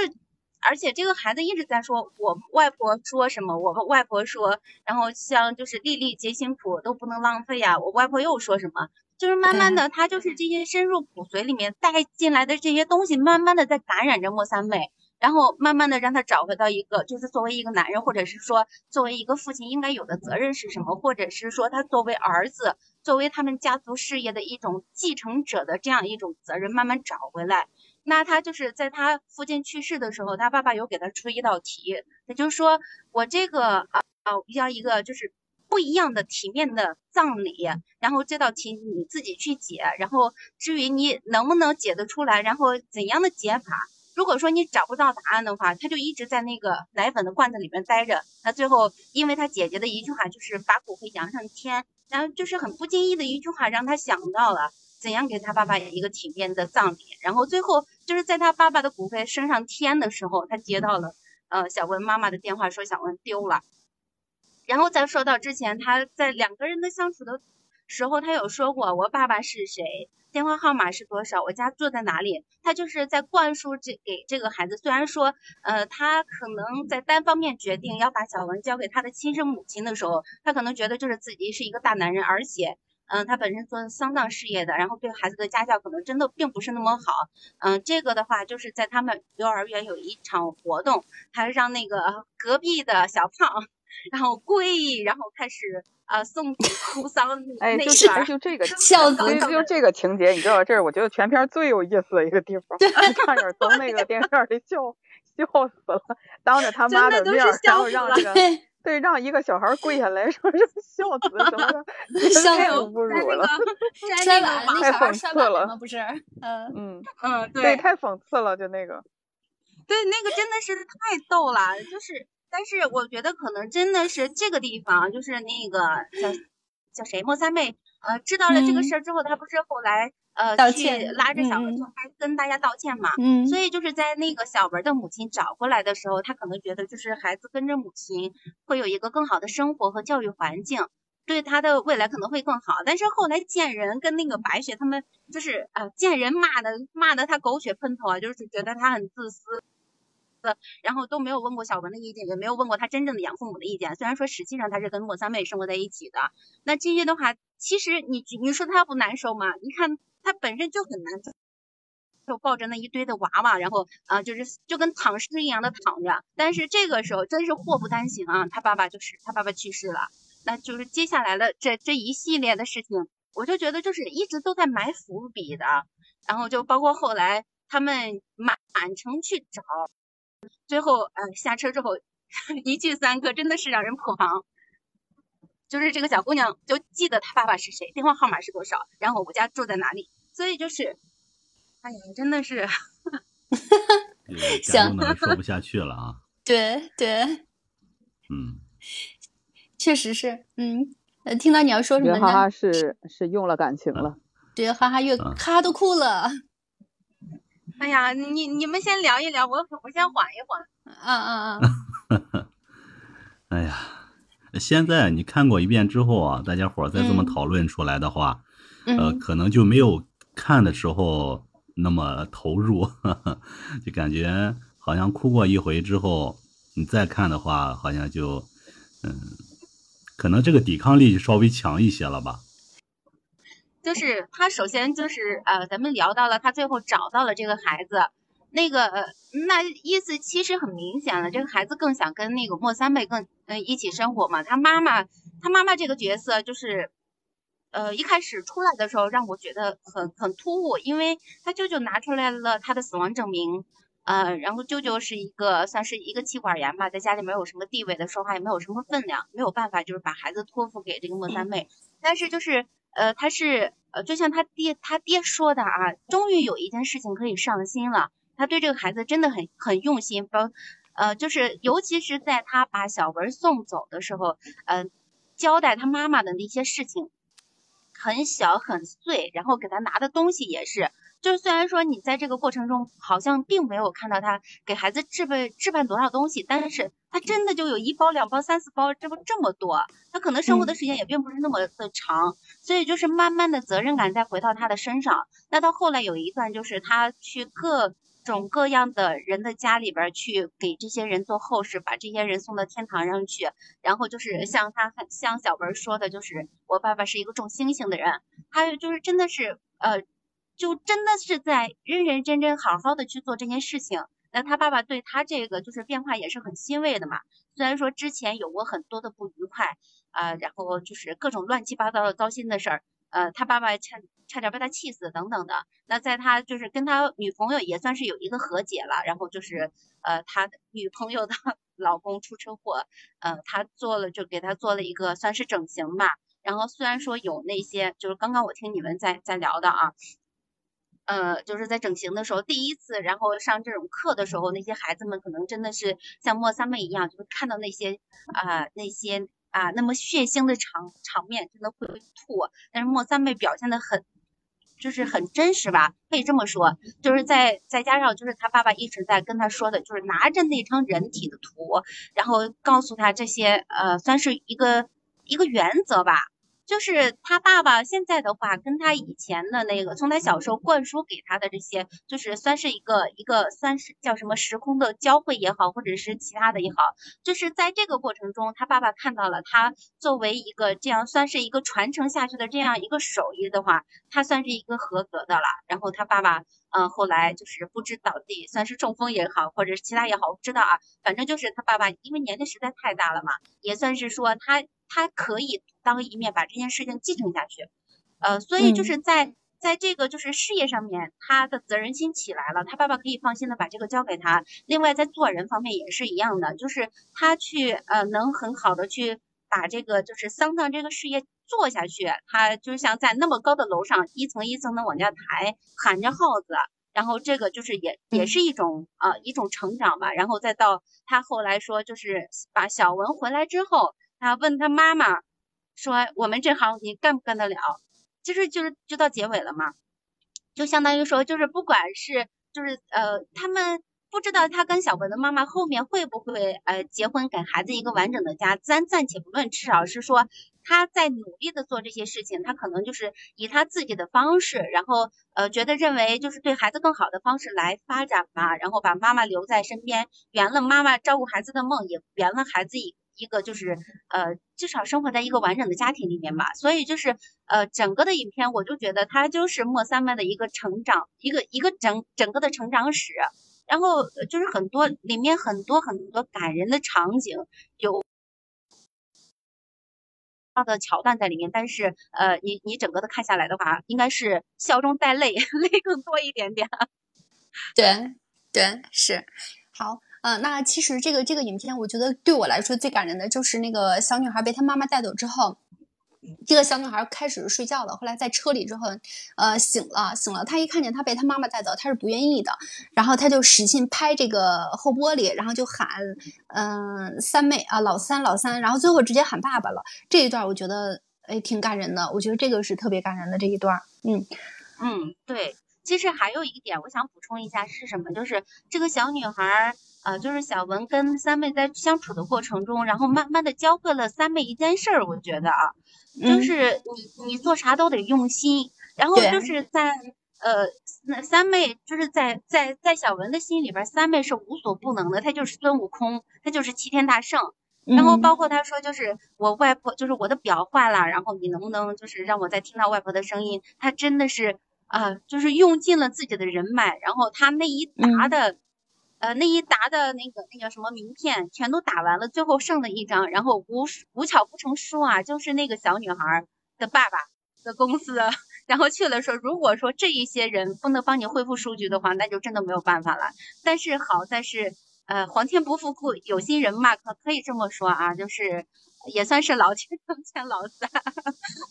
是，而且这个孩子一直在说，我外婆说什么，我外婆说，然后像就是粒粒皆辛苦都不能浪费呀，我外婆又说什么，就是慢慢的，他就是这些深入骨髓里面带进来的这些东西，慢慢的在感染着莫三妹。然后慢慢的让他找回到一个，就是作为一个男人，或者是说作为一个父亲应该有的责任是什么，或者是说他作为儿子，作为他们家族事业的一种继承者的这样一种责任，慢慢找回来。那他就是在他父亲去世的时候，他爸爸有给他出一道题，也就是说我这个啊啊要一个就是不一样的体面的葬礼，然后这道题你自己去解，然后至于你能不能解得出来，然后怎样的解法。如果说你找不到答案的话，他就一直在那个奶粉的罐子里面待着。那最后，因为他姐姐的一句话，就是把骨灰扬上天，然后就是很不经意的一句话，让他想到了怎样给他爸爸一个体面的葬礼。然后最后就是在他爸爸的骨灰升上天的时候，他接到了呃小文妈妈的电话，说小文丢了。然后再说到之前他在两个人的相处的时候，他有说过我爸爸是谁。电话号码是多少？我家住在哪里？他就是在灌输这给这个孩子。虽然说，呃，他可能在单方面决定要把小文交给他的亲生母亲的时候，他可能觉得就是自己是一个大男人，而且，嗯，他本身做丧葬事业的，然后对孩子的家教可能真的并不是那么好。嗯，这个的话就是在他们幼儿园有一场活动，他让那个隔壁的小胖，然后跪，然后开始。啊，送子 哭丧，哎，就是就这个，孝子，就这个情节，你知道，这是我觉得全片最有意思的一个地方，差点从那个电影里笑笑死了，当着他妈的面，然后让这个对让一个小孩跪下来说是孝子什么的，太侮辱了，摔碗，太讽刺了，不是，嗯嗯嗯，对，太讽刺了，就那个，对，那个真的是太逗了，就是。但是我觉得可能真的是这个地方，就是那个叫叫谁莫三妹，呃，知道了这个事儿之后，她不是后来呃去拉着小文就还跟大家道歉嘛，嗯，所以就是在那个小文的母亲找过来的时候，她可能觉得就是孩子跟着母亲会有一个更好的生活和教育环境。对他的未来可能会更好，但是后来见人跟那个白雪他们就是啊，见人骂的骂的他狗血喷头啊，就是觉得他很自私，然后都没有问过小文的意见，也没有问过他真正的养父母的意见。虽然说实际上他是跟莫三妹生活在一起的，那这些的话，其实你你说他不难受吗？你看他本身就很难受，就抱着那一堆的娃娃，然后啊，就是就跟躺尸一样的躺着。但是这个时候真是祸不单行啊，他爸爸就是他爸爸去世了。那就是接下来的这这一系列的事情，我就觉得就是一直都在埋伏笔的，然后就包括后来他们满城去找，最后呃下车之后 一句三个，真的是让人破防。就是这个小姑娘就记得她爸爸是谁，电话号码是多少，然后我家住在哪里，所以就是，哎呀，真的是，行，说不下去了啊。对对，嗯。确实是，嗯，呃，听到你要说什么呢？哈哈是是用了感情了，对，哈哈越哈哈都哭了。哎呀，你你们先聊一聊，我我先缓一缓。嗯嗯嗯！哎呀，现在你看过一遍之后啊，大家伙再这么讨论出来的话，呃，可能就没有看的时候那么投入，就感觉好像哭过一回之后，你再看的话，好像就嗯。可能这个抵抗力就稍微强一些了吧。就是他首先就是呃，咱们聊到了他最后找到了这个孩子，那个那意思其实很明显了，这个孩子更想跟那个莫三妹更嗯一起生活嘛。他妈妈他妈妈这个角色就是呃一开始出来的时候让我觉得很很突兀，因为他舅舅拿出来了他的死亡证明。呃，然后舅舅是一个算是一个妻管严吧，在家里没有什么地位的，说话也没有什么分量，没有办法就是把孩子托付给这个莫三妹。但是就是呃，他是呃，就像他爹他爹说的啊，终于有一件事情可以上心了，他对这个孩子真的很很用心，包呃，就是尤其是在他把小文送走的时候，呃，交代他妈妈的那些事情，很小很碎，然后给他拿的东西也是。就是虽然说你在这个过程中好像并没有看到他给孩子置备置办多少东西，但是他真的就有一包两包三四包，这不这么多，他可能生活的时间也并不是那么的长，所以就是慢慢的责任感再回到他的身上。那到后来有一段就是他去各种各样的人的家里边去给这些人做后事，把这些人送到天堂上去，然后就是像他像小文说的，就是我爸爸是一个种星星的人，他就是真的是呃。就真的是在认认真真好好的去做这件事情，那他爸爸对他这个就是变化也是很欣慰的嘛。虽然说之前有过很多的不愉快啊，然后就是各种乱七八糟的糟心的事儿，呃，他爸爸差差点被他气死等等的。那在他就是跟他女朋友也算是有一个和解了，然后就是呃他女朋友的 老公出车祸，呃，他做了就给他做了一个算是整形吧。然后虽然说有那些就是刚刚我听你们在在聊的啊。呃，就是在整形的时候，第一次，然后上这种课的时候，那些孩子们可能真的是像莫三妹一样，就是看到那些啊那些啊那么血腥的场场面，真的会吐。但是莫三妹表现的很，就是很真实吧，可以这么说。就是在再加上就是他爸爸一直在跟他说的，就是拿着那张人体的图，然后告诉他这些呃，算是一个一个原则吧。就是他爸爸现在的话，跟他以前的那个，从他小时候灌输给他的这些，就是算是一个一个算是叫什么时空的交汇也好，或者是其他的也好，就是在这个过程中，他爸爸看到了他作为一个这样算是一个传承下去的这样一个手艺的话，他算是一个合格的了。然后他爸爸。嗯，后来就是不知倒地，算是中风也好，或者是其他也好，我不知道啊。反正就是他爸爸，因为年龄实在太大了嘛，也算是说他他可以当一面把这件事情继承下去。呃，所以就是在在这个就是事业上面，他的责任心起来了，他爸爸可以放心的把这个交给他。另外在做人方面也是一样的，就是他去呃能很好的去把这个就是丧葬这个事业。做下去，他就像在那么高的楼上，一层一层的往下抬，喊着号子，然后这个就是也也是一种呃一种成长吧。然后再到他后来说，就是把小文回来之后，他问他妈妈说我们这行你干不干得了？其实就是就到结尾了嘛，就相当于说就是不管是就是呃他们。不知道他跟小文的妈妈后面会不会呃结婚，给孩子一个完整的家。咱暂且不论，至少是说他在努力的做这些事情，他可能就是以他自己的方式，然后呃觉得认为就是对孩子更好的方式来发展吧，然后把妈妈留在身边，圆了妈妈照顾孩子的梦，也圆了孩子一一个就是呃至少生活在一个完整的家庭里面吧。所以就是呃整个的影片，我就觉得它就是莫三妹的一个成长，一个一个整整个的成长史。然后就是很多里面很多很多感人的场景，有他的桥段在里面，但是呃，你你整个的看下来的话，应该是笑中带泪，泪更多一点点。对对是，好呃，那其实这个这个影片，我觉得对我来说最感人的就是那个小女孩被她妈妈带走之后。这个小女孩开始睡觉了，后来在车里之后，呃，醒了，醒了。她一看见她被她妈妈带走，她是不愿意的，然后她就使劲拍这个后玻璃，然后就喊，嗯，三妹啊，老三，老三，然后最后直接喊爸爸了。这一段我觉得，哎，挺感人的。我觉得这个是特别感人的这一段。嗯嗯，对。其实还有一点，我想补充一下是什么？就是这个小女孩。呃，就是小文跟三妹在相处的过程中，然后慢慢的教会了三妹一件事儿，我觉得啊，就是你你做啥都得用心，然后就是在呃，那三妹就是在在在小文的心里边，三妹是无所不能的，她就是孙悟空，她就是齐天大圣，然后包括她说就是我外婆就是我的表坏了，然后你能不能就是让我再听到外婆的声音？她真的是啊，就是用尽了自己的人脉，然后她那一沓的。呃，那一沓的那个那个什么名片全都打完了，最后剩了一张，然后无无巧不成书啊，就是那个小女孩的爸爸的公司，然后去了说，如果说这一些人不能帮你恢复数据的话，那就真的没有办法了。但是好在是，呃，皇天不负苦有心人嘛，可可以这么说啊，就是也算是老天欠老三，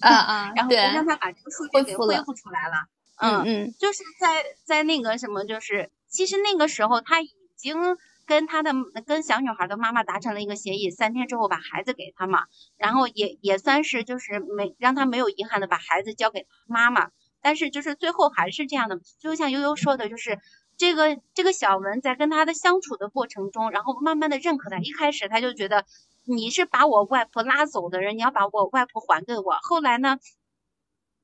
啊啊，然后让他把这个数据给恢复出来了，嗯嗯，就是在在那个什么，就是其实那个时候他。已经跟他的跟小女孩的妈妈达成了一个协议，三天之后把孩子给他嘛，然后也也算是就是没让他没有遗憾的把孩子交给妈妈，但是就是最后还是这样的，就像悠悠说的，就是这个这个小文在跟他的相处的过程中，然后慢慢的认可他，一开始他就觉得你是把我外婆拉走的人，你要把我外婆还给我，后来呢？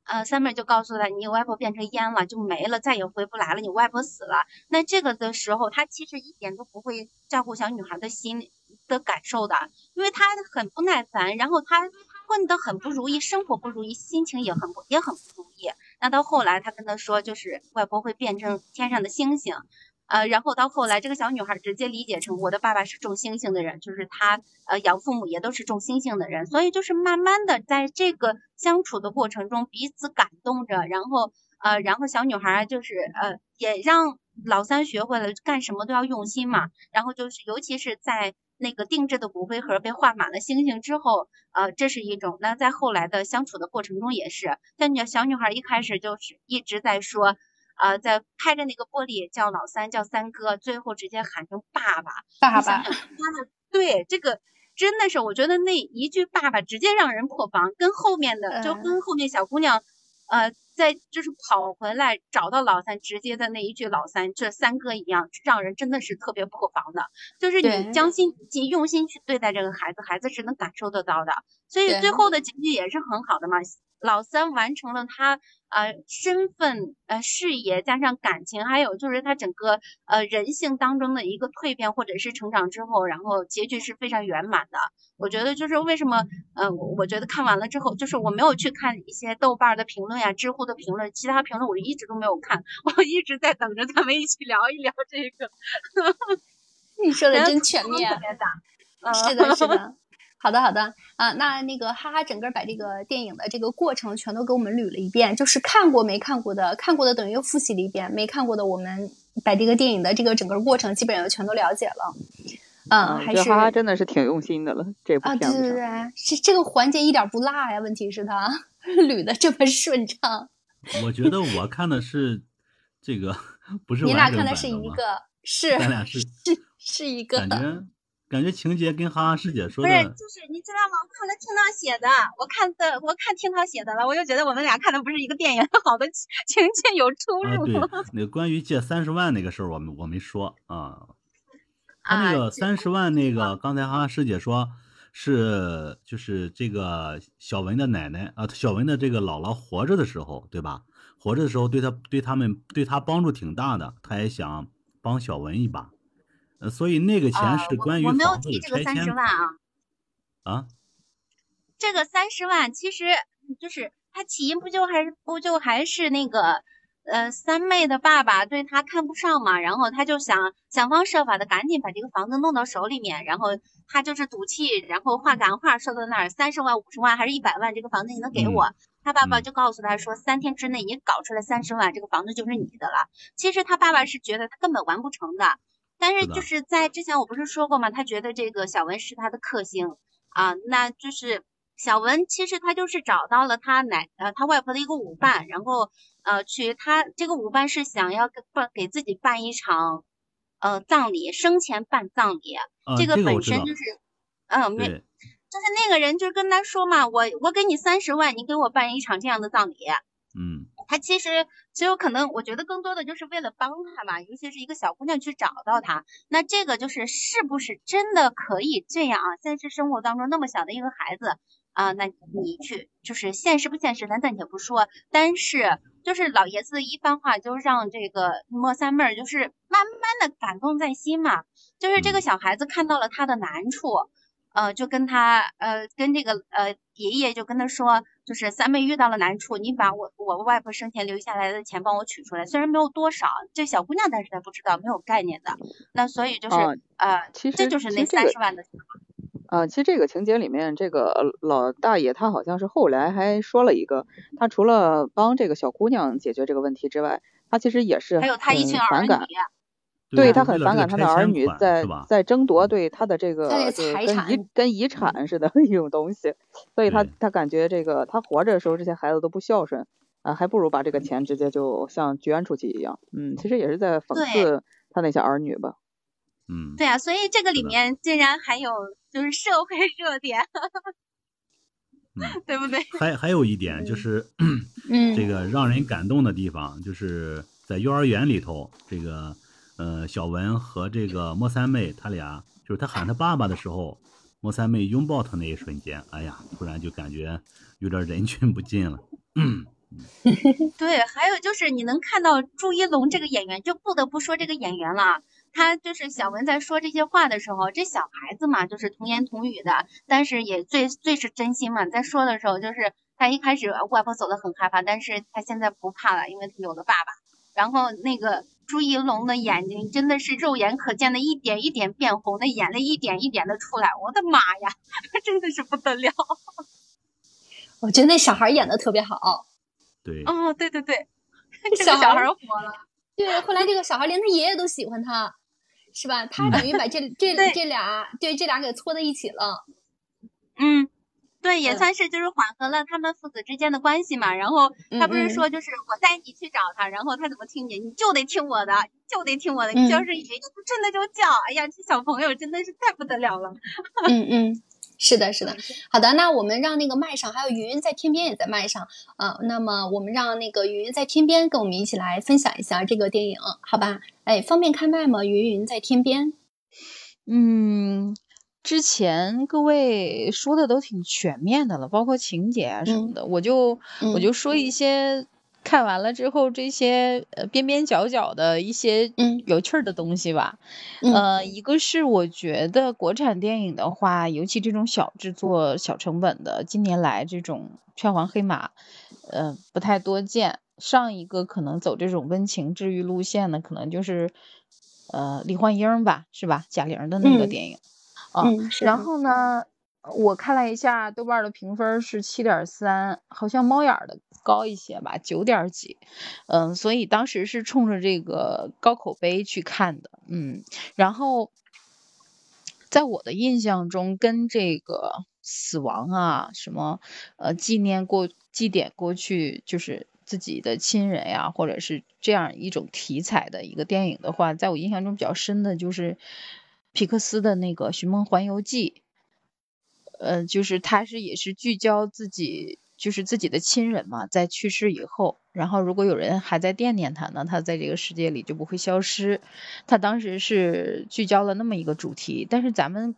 呃，三妹就告诉他，你外婆变成烟了，就没了，再也回不来了。你外婆死了，那这个的时候，他其实一点都不会照顾小女孩的心的感受的，因为他很不耐烦，然后他混得很不如意，生活不如意，心情也很不也很不如意。那到后来，他跟他说，就是外婆会变成天上的星星。呃，然后到后来，这个小女孩直接理解成我的爸爸是种星星的人，就是他呃养父母也都是种星星的人，所以就是慢慢的在这个相处的过程中彼此感动着，然后呃，然后小女孩就是呃也让老三学会了干什么都要用心嘛，然后就是尤其是在那个定制的骨灰盒被画满了星星之后，呃，这是一种，那在后来的相处的过程中也是，像女小女孩一开始就是一直在说。啊，在拍着那个玻璃叫老三叫三哥，最后直接喊成爸爸。爸爸，对这个真的是，我觉得那一句爸爸直接让人破防，跟后面的就跟后面小姑娘，呃，在就是跑回来找到老三直接的那一句老三这三哥一样，让人真的是特别破防的。就是你将心尽用心去对待这个孩子，孩子是能感受得到的。所以最后的结局也是很好的嘛。老三完成了他呃身份呃事业加上感情，还有就是他整个呃人性当中的一个蜕变或者是成长之后，然后结局是非常圆满的。我觉得就是为什么呃我觉得看完了之后，就是我没有去看一些豆瓣的评论呀、知乎的评论，其他评论我一直都没有看，我一直在等着咱们一起聊一聊这个。你说的真全面，是的，是的。好的，好的啊，那那个哈哈，整个把这个电影的这个过程全都给我们捋了一遍，就是看过没看过的，看过的等于又复习了一遍，没看过的我们把这个电影的这个整个过程基本上全都了解了。嗯，还是哈哈真的是挺用心的了，这部片子。啊，对对对，这这个环节一点不落呀，问题是他捋的这么顺畅。我觉得我看的是这个，不是你俩看的是一个，是咱俩是是是一个感觉。感觉情节跟哈哈师姐说的不是，就是你知道吗？我看了听涛写的，我看的我看听涛写的了，我就觉得我们俩看的不是一个电影，好多情节有出入。对，那个关于借三十万那个事儿，我们我没说啊。他那个三十万那个，刚才哈哈师姐说是就是这个小文的奶奶啊，小文的这个姥姥活着的时候，对吧？活着的时候对他对他们对他帮助挺大的，他也想帮小文一把，呃，所以那个钱是关于房子的拆迁啊。啊，这个三十万其实就是他起因不就还是不就还是那个呃三妹的爸爸对他看不上嘛，然后他就想想方设法的赶紧把这个房子弄到手里面，然后他就是赌气，然后话赶话说到那儿三十万五十万还是一百万，这个房子你能给我？他爸爸就告诉他说，三天之内你搞出来三十万，这个房子就是你的了。其实他爸爸是觉得他根本完不成的，但是就是在之前我不是说过吗？他觉得这个小文是他的克星啊，那就是小文其实他就是找到了他奶呃他外婆的一个舞伴，然后呃去他这个舞伴是想要办给自己办一场呃葬礼，生前办葬礼，这个本身就是嗯没。就是那个人，就跟他说嘛，我我给你三十万，你给我办一场这样的葬礼。嗯，他其实只有可能，我觉得更多的就是为了帮他吧，尤其是一个小姑娘去找到他。那这个就是是不是真的可以这样啊？现实生活当中那么小的一个孩子啊，那你去就是现实不现实，咱暂且不说。但是就是老爷子的一番话，就让这个莫三妹儿就是慢慢的感动在心嘛。就是这个小孩子看到了他的难处。呃，就跟他呃，跟这个呃爷爷就跟他说，就是三妹遇到了难处，你把我我外婆生前留下来的钱帮我取出来，虽然没有多少，这小姑娘但是她不知道，没有概念的，那所以就是呃，其实这就是那三十万的。啊，其实这个情节里面，这个老大爷他好像是后来还说了一个，他除了帮这个小姑娘解决这个问题之外，他其实也是还有他一群儿女。对他很反感他的儿女在在争夺对他的这个跟遗跟遗产似的一种东西，所以他他感觉这个他活着的时候这些孩子都不孝顺啊，还不如把这个钱直接就像捐出去一样，嗯，其实也是在讽刺他那些儿女吧，嗯，对啊，所以这个里面竟然还有就是社会热点，对不对？还还有一点就是，嗯 这个让人感动的地方就是在幼儿园里头这个。呃，小文和这个莫三妹，他俩就是他喊他爸爸的时候，莫三妹拥抱他那一瞬间，哎呀，突然就感觉有点人群不近了。嗯 对，还有就是你能看到朱一龙这个演员，就不得不说这个演员了。他就是小文在说这些话的时候，这小孩子嘛，就是童言童语的，但是也最最是真心嘛。在说的时候，就是他一开始外婆走的很害怕，但是他现在不怕了，因为他有了爸爸。然后那个。朱一龙的眼睛真的是肉眼可见的一点一点变红，那眼泪一点一点的出来，我的妈呀，真的是不得了！我觉得那小孩演的特别好。对。哦，对对对，这个小孩火了。对，后来这个小孩连他爷爷都喜欢他，是吧？他等于把这这这俩对这俩给搓在一起了。嗯。对，也算是就是缓和了他们父子之间的关系嘛。然后他不是说就是我带你去找他，然后他怎么听你？你就得听我的，就得听我的。你要是爷爷，真的就叫。哎呀，这小朋友真的是太不得了了。嗯嗯，是的，是的。好的，那我们让那个麦上还有云云在天边也在麦上啊。那么我们让那个云云在天边跟我们一起来分享一下这个电影，好吧？哎，方便开麦吗？云云在天边。嗯。之前各位说的都挺全面的了，包括情节啊什么的，我就我就说一些看完了之后这些呃边边角角的一些有趣的东西吧。呃，一个是我觉得国产电影的话，尤其这种小制作、小成本的，近年来这种票房黑马，呃不太多见。上一个可能走这种温情治愈路线的，可能就是呃李焕英吧，是吧？贾玲的那个电影。嗯，然后呢，我看了一下豆瓣的评分是七点三，好像猫眼的高一些吧，九点几。嗯，所以当时是冲着这个高口碑去看的。嗯，然后在我的印象中，跟这个死亡啊，什么呃纪念过祭奠过去，就是自己的亲人呀，或者是这样一种题材的一个电影的话，在我印象中比较深的就是。皮克斯的那个《寻梦环游记》，呃，就是他是也是聚焦自己，就是自己的亲人嘛，在去世以后，然后如果有人还在惦念他呢，他在这个世界里就不会消失。他当时是聚焦了那么一个主题，但是咱们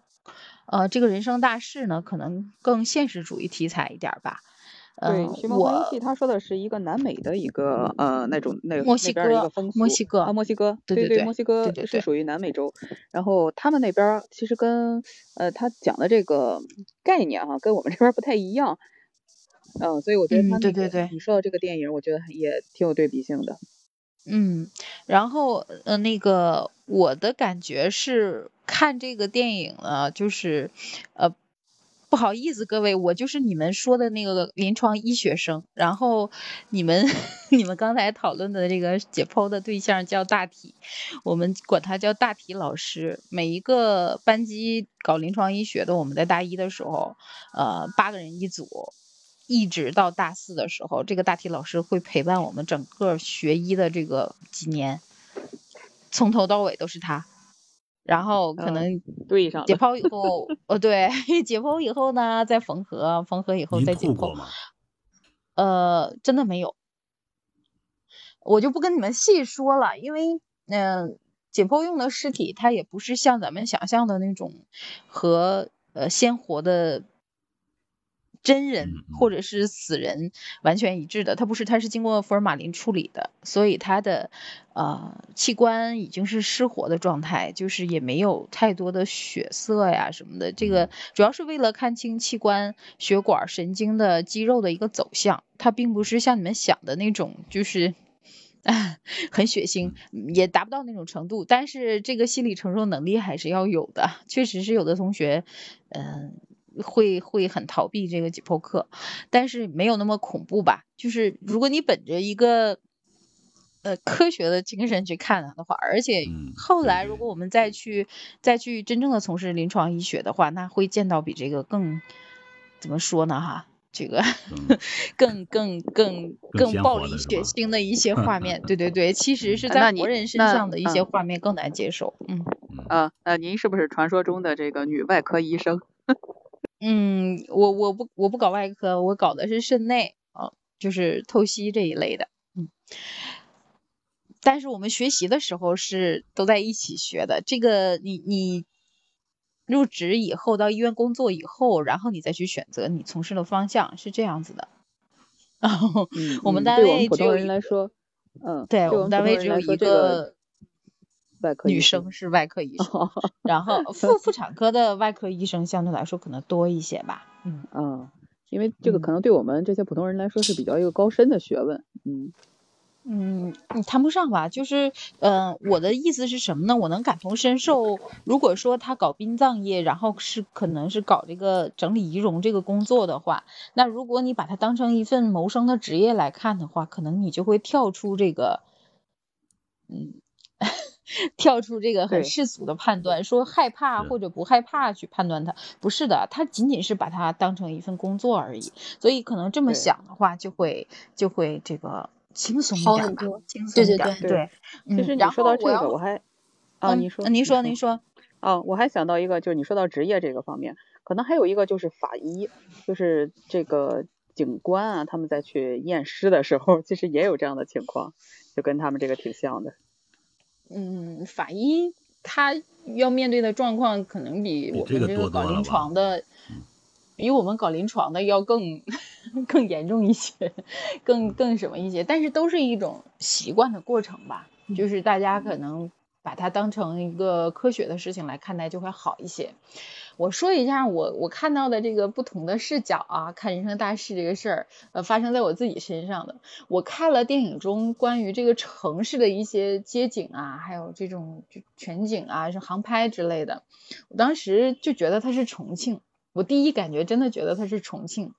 呃这个人生大事呢，可能更现实主义题材一点吧。对，《寻梦环游记》他说的是一个南美的一个呃那种那墨西哥一个风俗，墨西哥啊，墨西哥，对对对，墨西哥是属于南美洲。然后他们那边其实跟呃他讲的这个概念哈，跟我们这边不太一样。嗯，所以我觉得他对对对，你说到这个电影，我觉得也挺有对比性的。嗯，然后呃那个我的感觉是看这个电影呢，就是呃。不好意思，各位，我就是你们说的那个临床医学生。然后你们 你们刚才讨论的这个解剖的对象叫大体，我们管他叫大体老师。每一个班级搞临床医学的，我们在大一的时候，呃，八个人一组，一直到大四的时候，这个大体老师会陪伴我们整个学医的这个几年，从头到尾都是他。然后可能对上解剖以后，哦对，解剖以后呢，再缝合，缝合以后再解剖。呃，真的没有，我就不跟你们细说了，因为嗯，解剖用的尸体它也不是像咱们想象的那种和呃鲜活的。真人或者是死人完全一致的，它不是，它是经过福尔马林处理的，所以它的呃器官已经是失活的状态，就是也没有太多的血色呀什么的。这个主要是为了看清器官、血管、神经的肌肉的一个走向，它并不是像你们想的那种，就是啊很血腥，也达不到那种程度。但是这个心理承受能力还是要有的，确实是有的同学，嗯。会会很逃避这个解剖课，但是没有那么恐怖吧？就是如果你本着一个呃科学的精神去看它的话，而且后来如果我们再去再去真正的从事临床医学的话，那会见到比这个更怎么说呢？哈，这个更更更更暴力血腥的一些 画面。对对对，其实是在活人身上的一些画面更难接受。嗯啊，那您是不是传说中的这个女外科医生？嗯，我我不我不搞外科，我搞的是肾内啊，就是透析这一类的。嗯，但是我们学习的时候是都在一起学的。这个你你入职以后到医院工作以后，然后你再去选择你从事的方向是这样子的。然后我们单位普通人来说，嗯，对我们单位只有一个。女生是外科医生，然后 妇妇产科的外科医生相对来说可能多一些吧。嗯嗯，因为这个可能对我们这些普通人来说是比较一个高深的学问。嗯嗯，你谈不上吧？就是嗯，我的意思是什么呢？我能感同身受。如果说他搞殡葬业，然后是可能是搞这个整理仪容这个工作的话，那如果你把它当成一份谋生的职业来看的话，可能你就会跳出这个，嗯。跳出这个很世俗的判断，说害怕或者不害怕去判断它，不是的，他仅仅是把它当成一份工作而已。所以可能这么想的话，就会就会这个轻松一点吧，轻松一点。对对对。其实你说到这个，我还啊，你说，您说，您说。啊，我还想到一个，就是你说到职业这个方面，可能还有一个就是法医，就是这个警官啊，他们在去验尸的时候，其实也有这样的情况，就跟他们这个挺像的。嗯，法医他要面对的状况可能比我们这个搞临床的，比我们搞临床的要更 更严重一些，更更什么一些，但是都是一种习惯的过程吧，就是大家可能把它当成一个科学的事情来看待，就会好一些。我说一下我我看到的这个不同的视角啊，看人生大事这个事儿，呃，发生在我自己身上的。我看了电影中关于这个城市的一些街景啊，还有这种全景啊，是航拍之类的。我当时就觉得它是重庆，我第一感觉真的觉得它是重庆。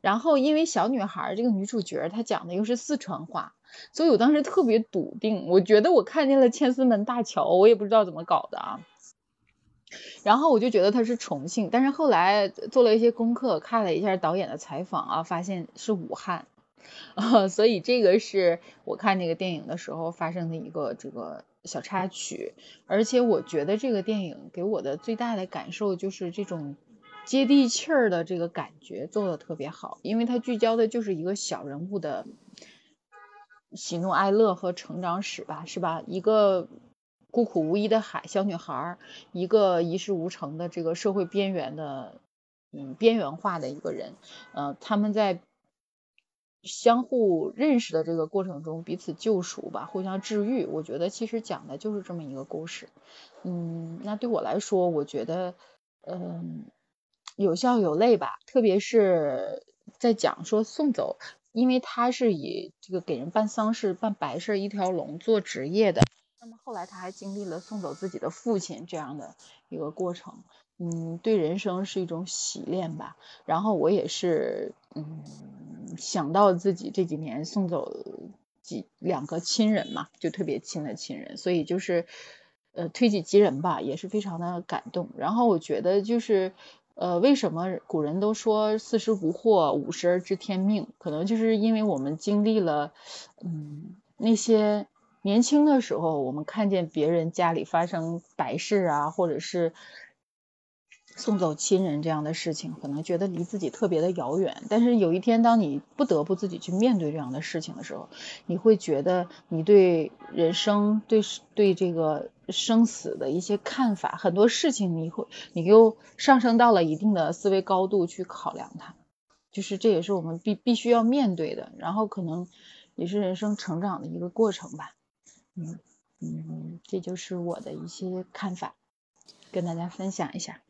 然后因为小女孩这个女主角她讲的又是四川话，所以我当时特别笃定，我觉得我看见了千厮门大桥，我也不知道怎么搞的啊。然后我就觉得它是重庆，但是后来做了一些功课，看了一下导演的采访啊，发现是武汉，啊，所以这个是我看这个电影的时候发生的一个这个小插曲，而且我觉得这个电影给我的最大的感受就是这种接地气儿的这个感觉做的特别好，因为它聚焦的就是一个小人物的喜怒哀乐和成长史吧，是吧？一个孤苦无依的海小女孩，一个一事无成的这个社会边缘的，嗯，边缘化的一个人，呃，他们在。相互认识的这个过程中，彼此救赎吧，互相治愈。我觉得其实讲的就是这么一个故事。嗯，那对我来说，我觉得，嗯，有笑有泪吧。特别是在讲说送走，因为他是以这个给人办丧事、办白事一条龙做职业的。那么后来他还经历了送走自己的父亲这样的一个过程。嗯，对人生是一种洗练吧。然后我也是，嗯，想到自己这几年送走几两个亲人嘛，就特别亲的亲人，所以就是，呃，推己及人吧，也是非常的感动。然后我觉得就是，呃，为什么古人都说四十不惑，五十而知天命？可能就是因为我们经历了，嗯，那些年轻的时候，我们看见别人家里发生白事啊，或者是。送走亲人这样的事情，可能觉得离自己特别的遥远。但是有一天，当你不得不自己去面对这样的事情的时候，你会觉得你对人生、对对这个生死的一些看法，很多事情你会你又上升到了一定的思维高度去考量它。就是这也是我们必必须要面对的，然后可能也是人生成长的一个过程吧。嗯嗯，这就是我的一些看法，跟大家分享一下。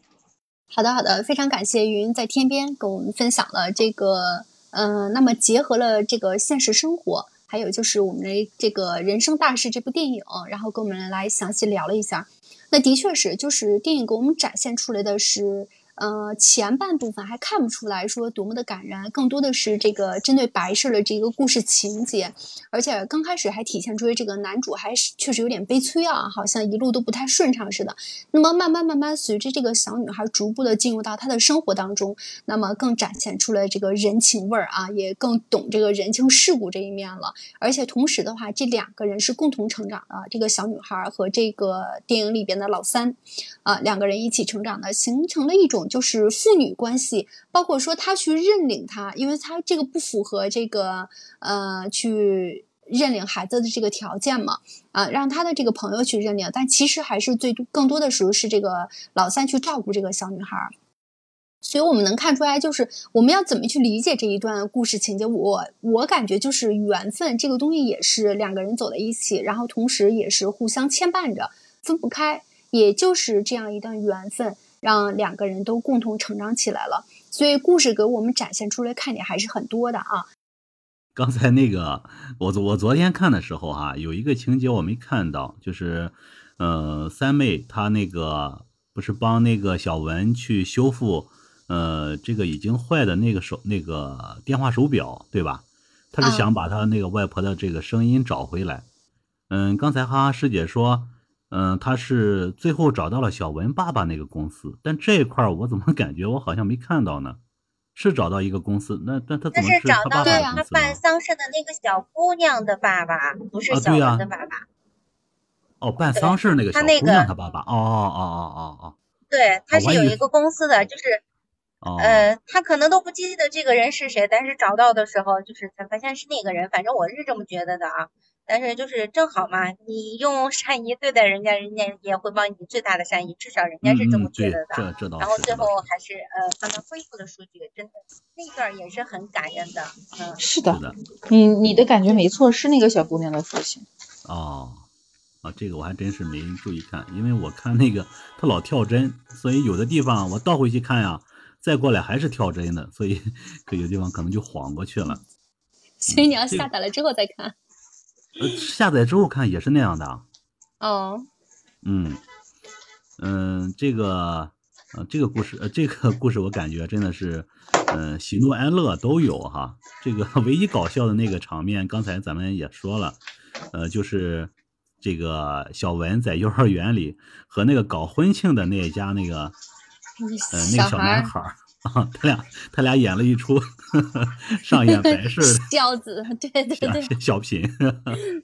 好的，好的，非常感谢云在天边跟我们分享了这个，嗯，那么结合了这个现实生活，还有就是我们的这个人生大事这部电影，然后跟我们来详细聊了一下。那的确是，就是电影给我们展现出来的是。呃，前半部分还看不出来说多么的感人，更多的是这个针对白事的这个故事情节，而且刚开始还体现出这个男主还是确实有点悲催啊，好像一路都不太顺畅似的。那么慢慢慢慢随着这个小女孩逐步的进入到她的生活当中，那么更展现出了这个人情味儿啊，也更懂这个人情世故这一面了。而且同时的话，这两个人是共同成长的，这个小女孩和这个电影里边的老三啊，两个人一起成长的，形成了一种。就是父女关系，包括说他去认领他，因为他这个不符合这个呃去认领孩子的这个条件嘛，啊，让他的这个朋友去认领，但其实还是最更多的时候是这个老三去照顾这个小女孩，所以我们能看出来，就是我们要怎么去理解这一段故事情节。我我感觉就是缘分这个东西也是两个人走在一起，然后同时也是互相牵绊着，分不开，也就是这样一段缘分。让两个人都共同成长起来了，所以故事给我们展现出来看点还是很多的啊。刚才那个，我我昨天看的时候哈，有一个情节我没看到，就是，呃，三妹她那个不是帮那个小文去修复，呃，这个已经坏的那个手那个电话手表，对吧？她是想把她那个外婆的这个声音找回来。嗯，刚才哈哈师姐说。嗯，他是最后找到了小文爸爸那个公司，但这一块我怎么感觉我好像没看到呢？是找到一个公司，那但他怎么是找到了他办丧事的那个小姑娘的爸爸，不是小文的爸爸。哦，办丧事那个小姑娘她爸爸。哦哦哦哦哦。对，他是有一个公司的，就是，呃，他可能都不记得这个人是谁，但是找到的时候就是才发现是那个人，反正我是这么觉得的啊。但是就是正好嘛，你用善意对待人家，人家也会帮你最大的善意，至少人家是这么觉得的。这然后最后还是呃帮他恢复的数据，真的那段也是很感人的。嗯，是的，你你的感觉没错，是那个小姑娘的父亲。哦，啊，这个我还真是没注意看，因为我看那个他老跳帧，所以有的地方我倒回去看呀，再过来还是跳帧的，所以有 的地方可能就晃过去了。所以你要下载了之后再看。呃，下载之后看也是那样的。哦。嗯嗯，这个呃，这个故事呃，这个故事我感觉真的是，嗯，喜怒哀乐都有哈。这个唯一搞笑的那个场面，刚才咱们也说了，呃，就是这个小文在幼儿园里和那个搞婚庆的那家那个呃那个小男孩啊，他俩他俩演了一出 上演白事的孝子，对对对，小品。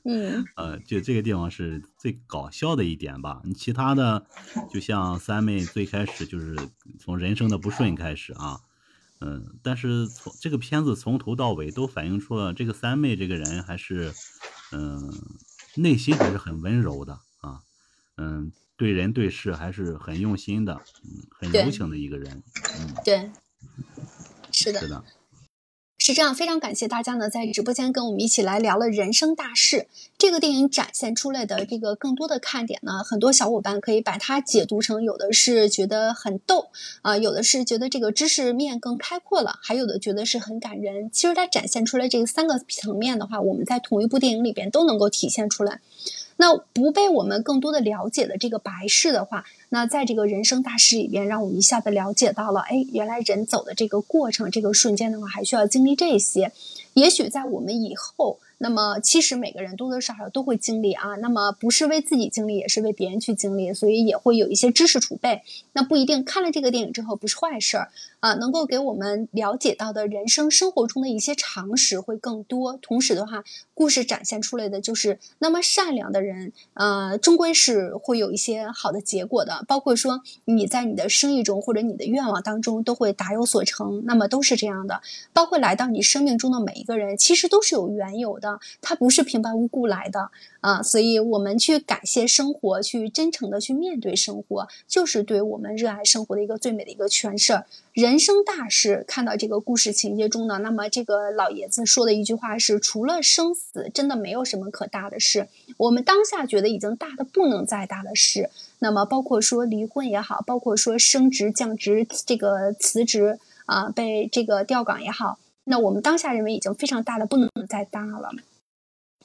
嗯，呃，就这个地方是最搞笑的一点吧。你其他的，就像三妹最开始就是从人生的不顺开始啊，嗯，但是从这个片子从头到尾都反映出了这个三妹这个人还是，嗯，内心还是很温柔的啊，嗯。对人对事还是很用心的，嗯，很柔情的一个人，嗯，对，是的，是的，是这样。非常感谢大家呢，在直播间跟我们一起来聊了人生大事。这个电影展现出来的这个更多的看点呢，很多小伙伴可以把它解读成，有的是觉得很逗啊，有的是觉得这个知识面更开阔了，还有的觉得是很感人。其实它展现出来这三个层面的话，我们在同一部电影里边都能够体现出来。那不被我们更多的了解的这个白事的话，那在这个人生大事里边，让我们一下子了解到了，哎，原来人走的这个过程，这个瞬间的话，还需要经历这些。也许在我们以后。那么，其实每个人多多少少都会经历啊。那么，不是为自己经历，也是为别人去经历，所以也会有一些知识储备。那不一定看了这个电影之后不是坏事儿啊，能够给我们了解到的人生生活中的一些常识会更多。同时的话，故事展现出来的就是，那么善良的人，呃，终归是会有一些好的结果的。包括说你在你的生意中或者你的愿望当中都会大有所成，那么都是这样的。包括来到你生命中的每一个人，其实都是有缘由的。他不是平白无故来的啊，所以我们去感谢生活，去真诚的去面对生活，就是对我们热爱生活的一个最美的一个诠释。人生大事，看到这个故事情节中呢，那么这个老爷子说的一句话是：除了生死，真的没有什么可大的事。我们当下觉得已经大的不能再大的事，那么包括说离婚也好，包括说升职降职，这个辞职啊，被这个调岗也好。那我们当下认为已经非常大了，不能再大了。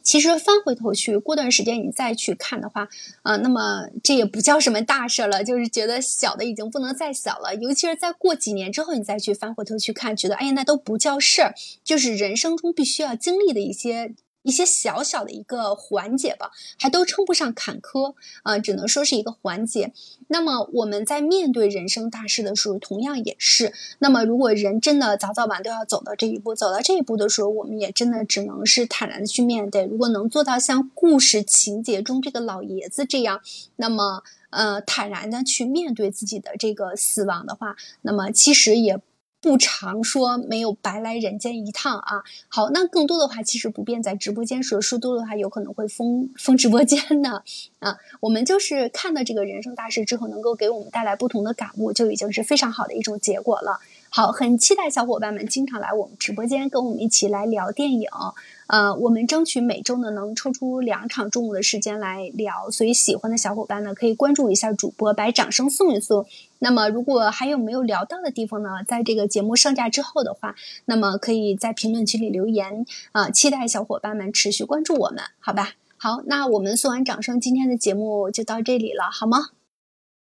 其实翻回头去，过段时间你再去看的话，啊，那么这也不叫什么大事了，就是觉得小的已经不能再小了。尤其是在过几年之后，你再去翻回头去看，觉得哎呀，那都不叫事儿，就是人生中必须要经历的一些。一些小小的一个环节吧，还都称不上坎坷啊，只能说是一个环节。那么我们在面对人生大事的时候，同样也是。那么如果人真的早早晚都要走到这一步，走到这一步的时候，我们也真的只能是坦然的去面对。如果能做到像故事情节中这个老爷子这样，那么呃坦然的去面对自己的这个死亡的话，那么其实也。不常说没有白来人间一趟啊！好，那更多的话其实不便在直播间说，说多的话有可能会封封直播间的啊。我们就是看到这个人生大事之后，能够给我们带来不同的感悟，就已经是非常好的一种结果了。好，很期待小伙伴们经常来我们直播间，跟我们一起来聊电影。呃，我们争取每周呢能抽出两场中午的时间来聊，所以喜欢的小伙伴呢可以关注一下主播，把掌声送一送。那么，如果还有没有聊到的地方呢，在这个节目上架之后的话，那么可以在评论区里留言啊，期待小伙伴们持续关注我们，好吧？好，那我们送完掌声，今天的节目就到这里了，好吗？